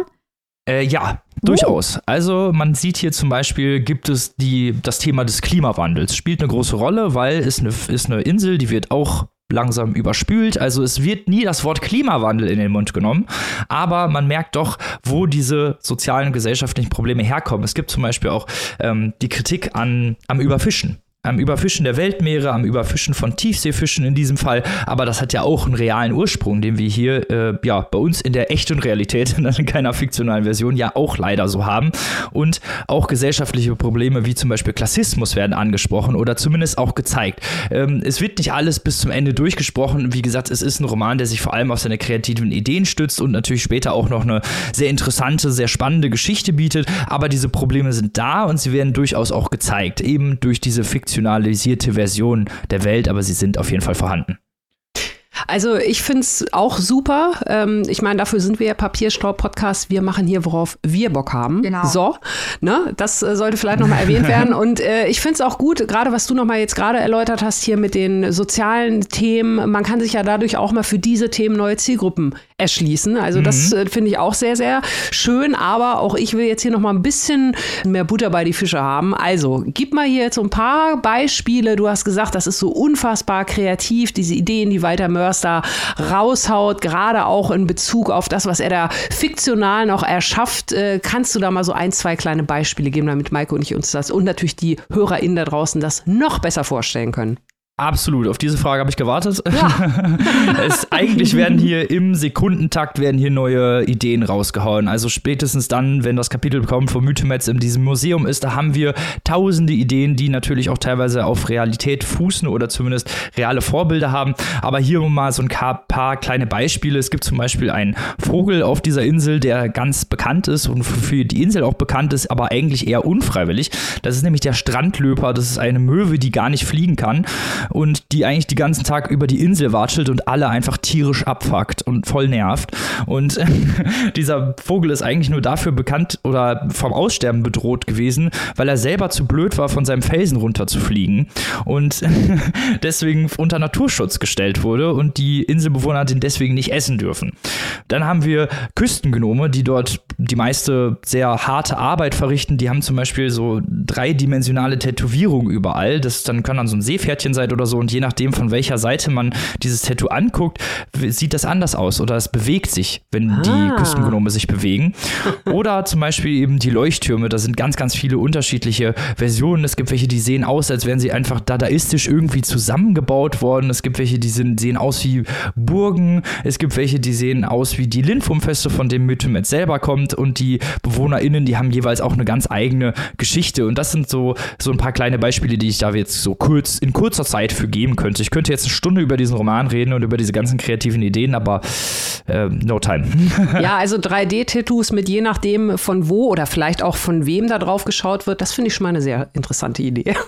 Äh, ja, Durchaus. Also man sieht hier zum Beispiel, gibt es die, das Thema des Klimawandels, spielt eine große Rolle, weil es eine, ist eine Insel, die wird auch langsam überspült. Also es wird nie das Wort Klimawandel in den Mund genommen, aber man merkt doch, wo diese sozialen und gesellschaftlichen Probleme herkommen. Es gibt zum Beispiel auch ähm, die Kritik an, am Überfischen am Überfischen der Weltmeere, am Überfischen von Tiefseefischen in diesem Fall. Aber das hat ja auch einen realen Ursprung, den wir hier äh, ja bei uns in der echten Realität, in keiner fiktionalen Version, ja auch leider so haben. Und auch gesellschaftliche Probleme wie zum Beispiel Klassismus werden angesprochen oder zumindest auch gezeigt. Ähm, es wird nicht alles bis zum Ende durchgesprochen. Wie gesagt, es ist ein Roman, der sich vor allem auf seine kreativen Ideen stützt und natürlich später auch noch eine sehr interessante, sehr spannende Geschichte bietet. Aber diese Probleme sind da und sie werden durchaus auch gezeigt, eben durch diese Fiktion fiktionalisierte Version der Welt, aber sie sind auf jeden Fall vorhanden. Also ich finde es auch super. Ähm, ich meine, dafür sind wir ja Papierstaub-Podcast. Wir machen hier, worauf wir Bock haben. Genau. So, ne? Das äh, sollte vielleicht nochmal erwähnt werden. Und äh, ich finde es auch gut, gerade was du nochmal jetzt gerade erläutert hast hier mit den sozialen Themen. Man kann sich ja dadurch auch mal für diese Themen neue Zielgruppen erschließen. Also mhm. das äh, finde ich auch sehr, sehr schön. Aber auch ich will jetzt hier nochmal ein bisschen mehr Butter bei die Fische haben. Also, gib mal hier jetzt so ein paar Beispiele. Du hast gesagt, das ist so unfassbar kreativ, diese Ideen, die Walter Mörs da raushaut, gerade auch in Bezug auf das, was er da fiktional noch erschafft. Äh, kannst du da mal so ein, zwei kleine Beispiele geben, damit Maike und ich uns das und natürlich die HörerInnen da draußen das noch besser vorstellen können? Absolut, auf diese Frage habe ich gewartet. Ja. es, eigentlich werden hier im Sekundentakt werden hier neue Ideen rausgehauen. Also spätestens dann, wenn das Kapitel kommt von Mythemetz in diesem Museum ist, da haben wir tausende Ideen, die natürlich auch teilweise auf Realität fußen oder zumindest reale Vorbilder haben. Aber hier mal so ein paar kleine Beispiele. Es gibt zum Beispiel einen Vogel auf dieser Insel, der ganz bekannt ist und für die Insel auch bekannt ist, aber eigentlich eher unfreiwillig. Das ist nämlich der Strandlöper. Das ist eine Möwe, die gar nicht fliegen kann. Und die eigentlich die ganzen Tag über die Insel watschelt und alle einfach tierisch abfuckt und voll nervt. Und dieser Vogel ist eigentlich nur dafür bekannt oder vom Aussterben bedroht gewesen, weil er selber zu blöd war, von seinem Felsen runter zu fliegen und deswegen unter Naturschutz gestellt wurde und die Inselbewohner den deswegen nicht essen dürfen. Dann haben wir Küstengenome, die dort die meiste sehr harte Arbeit verrichten. Die haben zum Beispiel so dreidimensionale Tätowierungen überall. Das dann kann dann so ein Seepferdchen sein oder so. Und je nachdem, von welcher Seite man dieses Tattoo anguckt, sieht das anders aus oder es bewegt sich, wenn ah. die Küstengenome sich bewegen. Oder zum Beispiel eben die Leuchttürme. Da sind ganz, ganz viele unterschiedliche Versionen. Es gibt welche, die sehen aus, als wären sie einfach dadaistisch irgendwie zusammengebaut worden. Es gibt welche, die sind, sehen aus wie Burgen. Es gibt welche, die sehen aus wie die Lindwurmfeste, von dem Mythomet selber kommt. Und die BewohnerInnen, die haben jeweils auch eine ganz eigene Geschichte. Und das sind so, so ein paar kleine Beispiele, die ich da jetzt so kurz, in kurzer Zeit für geben könnte. Ich könnte jetzt eine Stunde über diesen Roman reden und über diese ganzen kreativen Ideen, aber äh, no time. ja, also 3D-Tattoos mit je nachdem von wo oder vielleicht auch von wem da drauf geschaut wird, das finde ich schon mal eine sehr interessante Idee.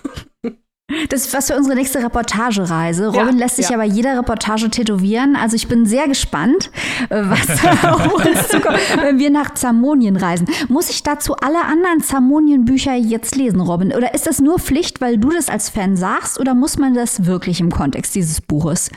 Das ist was für unsere nächste Reportagereise. Robin ja, lässt sich ja. bei jeder Reportage tätowieren. Also ich bin sehr gespannt, äh, was auf uns zukommt, wenn wir nach Zamonien reisen. Muss ich dazu alle anderen Zamonien-Bücher jetzt lesen, Robin? Oder ist das nur Pflicht, weil du das als Fan sagst? Oder muss man das wirklich im Kontext dieses Buches?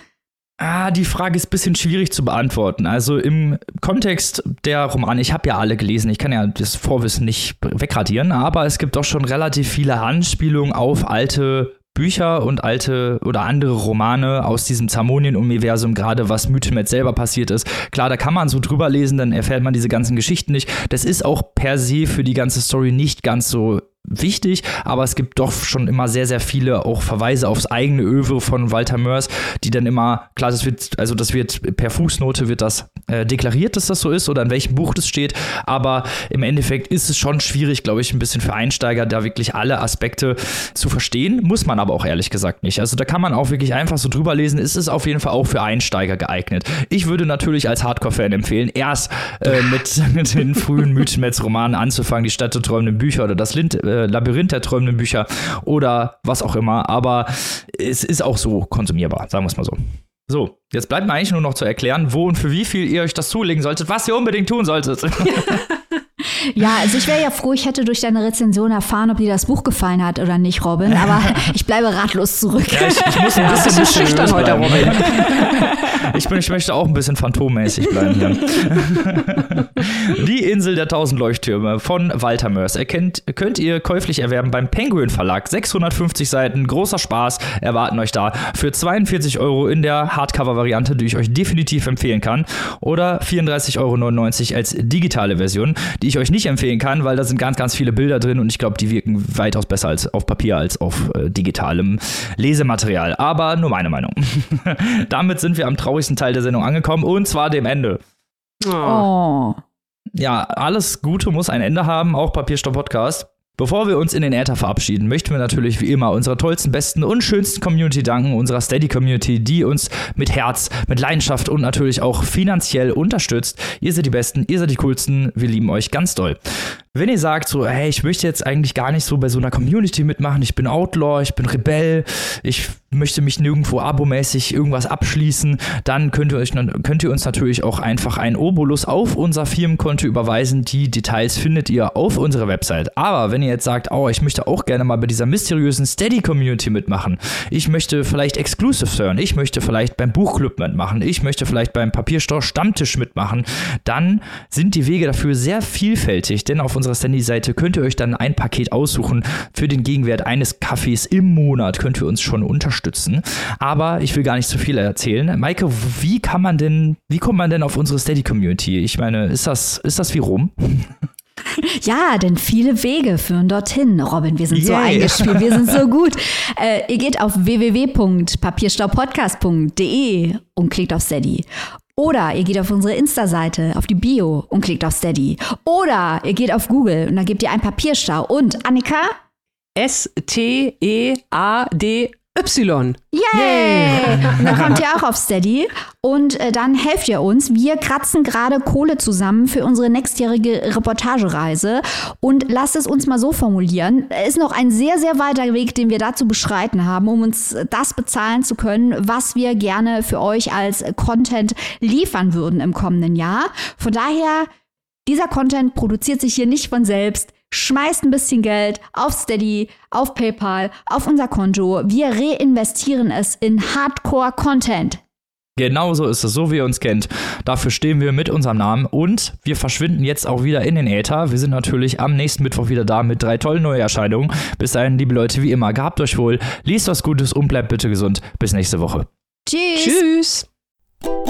Ah, die Frage ist ein bisschen schwierig zu beantworten. Also im Kontext der Romane, ich habe ja alle gelesen, ich kann ja das Vorwissen nicht wegradieren, aber es gibt doch schon relativ viele Anspielungen auf alte Bücher und alte oder andere Romane aus diesem Zamonien-Universum, gerade was Mythemet selber passiert ist. Klar, da kann man so drüber lesen, dann erfährt man diese ganzen Geschichten nicht. Das ist auch per se für die ganze Story nicht ganz so wichtig, aber es gibt doch schon immer sehr, sehr viele auch Verweise aufs eigene Övre von Walter Mörs, die dann immer, klar, das wird, also das wird per Fußnote wird das äh, deklariert, dass das so ist oder in welchem Buch das steht, aber im Endeffekt ist es schon schwierig, glaube ich, ein bisschen für Einsteiger da wirklich alle Aspekte zu verstehen, muss man aber auch ehrlich gesagt nicht. Also da kann man auch wirklich einfach so drüber lesen, ist es auf jeden Fall auch für Einsteiger geeignet. Ich würde natürlich als Hardcore-Fan empfehlen, erst äh, mit, mit den frühen Mythenmetz-Romanen anzufangen, die Stadt der träumenden Bücher oder das Lind äh, Labyrinth der träumenden Bücher oder was auch immer. Aber es ist auch so konsumierbar, sagen wir es mal so. So, jetzt bleibt mir eigentlich nur noch zu erklären, wo und für wie viel ihr euch das zulegen solltet, was ihr unbedingt tun solltet. Ja, also ich wäre ja froh, ich hätte durch deine Rezension erfahren, ob dir das Buch gefallen hat oder nicht, Robin. Aber ich bleibe ratlos zurück. Ja, ich, ich muss ein bisschen, bisschen schüchtern heute, Robin. Ich, bin, ich möchte auch ein bisschen phantommäßig bleiben hier. Die Insel der tausend Leuchttürme von Walter Mörs erkennt, könnt ihr käuflich erwerben beim Penguin Verlag. 650 Seiten, großer Spaß erwarten euch da. Für 42 Euro in der Hardcover-Variante, die ich euch definitiv empfehlen kann. Oder 34,99 Euro als digitale Version, die ich euch nicht empfehlen kann, weil da sind ganz, ganz viele Bilder drin und ich glaube, die wirken weitaus besser als auf Papier als auf äh, digitalem Lesematerial. Aber nur meine Meinung. Damit sind wir am traurigsten Teil der Sendung angekommen und zwar dem Ende. Oh. Ja, alles Gute muss ein Ende haben, auch Papierstopp Podcast. Bevor wir uns in den Äther verabschieden, möchten wir natürlich wie immer unserer tollsten, besten und schönsten Community danken, unserer Steady-Community, die uns mit Herz, mit Leidenschaft und natürlich auch finanziell unterstützt. Ihr seid die Besten, ihr seid die Coolsten, wir lieben euch ganz doll. Wenn ihr sagt so, hey, ich möchte jetzt eigentlich gar nicht so bei so einer Community mitmachen, ich bin Outlaw, ich bin Rebell, ich möchte mich nirgendwo abomäßig irgendwas abschließen, dann könnt ihr, euch, könnt ihr uns natürlich auch einfach ein Obolus auf unser Firmenkonto überweisen. Die Details findet ihr auf unserer Website. Aber wenn ihr jetzt sagt, oh, ich möchte auch gerne mal bei dieser mysteriösen Steady-Community mitmachen, ich möchte vielleicht Exclusive hören, ich möchte vielleicht beim Buchclub mitmachen, ich möchte vielleicht beim Papierstau Stammtisch mitmachen, dann sind die Wege dafür sehr vielfältig, denn auf unserer Sandy-Seite könnt ihr euch dann ein Paket aussuchen. Für den Gegenwert eines Kaffees im Monat könnt ihr uns schon unterstützen. Aber ich will gar nicht zu viel erzählen. Maike, wie kann man denn, wie kommt man denn auf unsere Steady-Community? Ich meine, ist das, ist das wie Rom? Ja, denn viele Wege führen dorthin. Robin, wir sind Yay. so eingespielt, wir sind so gut. Äh, ihr geht auf www.papierstaupodcast.de und klickt auf Steady. Oder ihr geht auf unsere Insta-Seite, auf die Bio und klickt auf Steady. Oder ihr geht auf Google und dann gebt ihr ein Papierstau. Und Annika? S-T-E-A-D Y. Yay! Und dann kommt ihr auch auf Steady und äh, dann helft ihr uns. Wir kratzen gerade Kohle zusammen für unsere nächstjährige Reportagereise und lasst es uns mal so formulieren. Es ist noch ein sehr, sehr weiter Weg, den wir dazu beschreiten haben, um uns das bezahlen zu können, was wir gerne für euch als Content liefern würden im kommenden Jahr. Von daher, dieser Content produziert sich hier nicht von selbst schmeißt ein bisschen Geld auf Steady, auf PayPal, auf unser Konto. Wir reinvestieren es in Hardcore-Content. Genauso ist es, so wie ihr uns kennt. Dafür stehen wir mit unserem Namen und wir verschwinden jetzt auch wieder in den Äther. Wir sind natürlich am nächsten Mittwoch wieder da mit drei tollen Neuerscheinungen. Bis dahin, liebe Leute, wie immer, gehabt euch wohl, liest was Gutes und bleibt bitte gesund. Bis nächste Woche. Tschüss. Tschüss.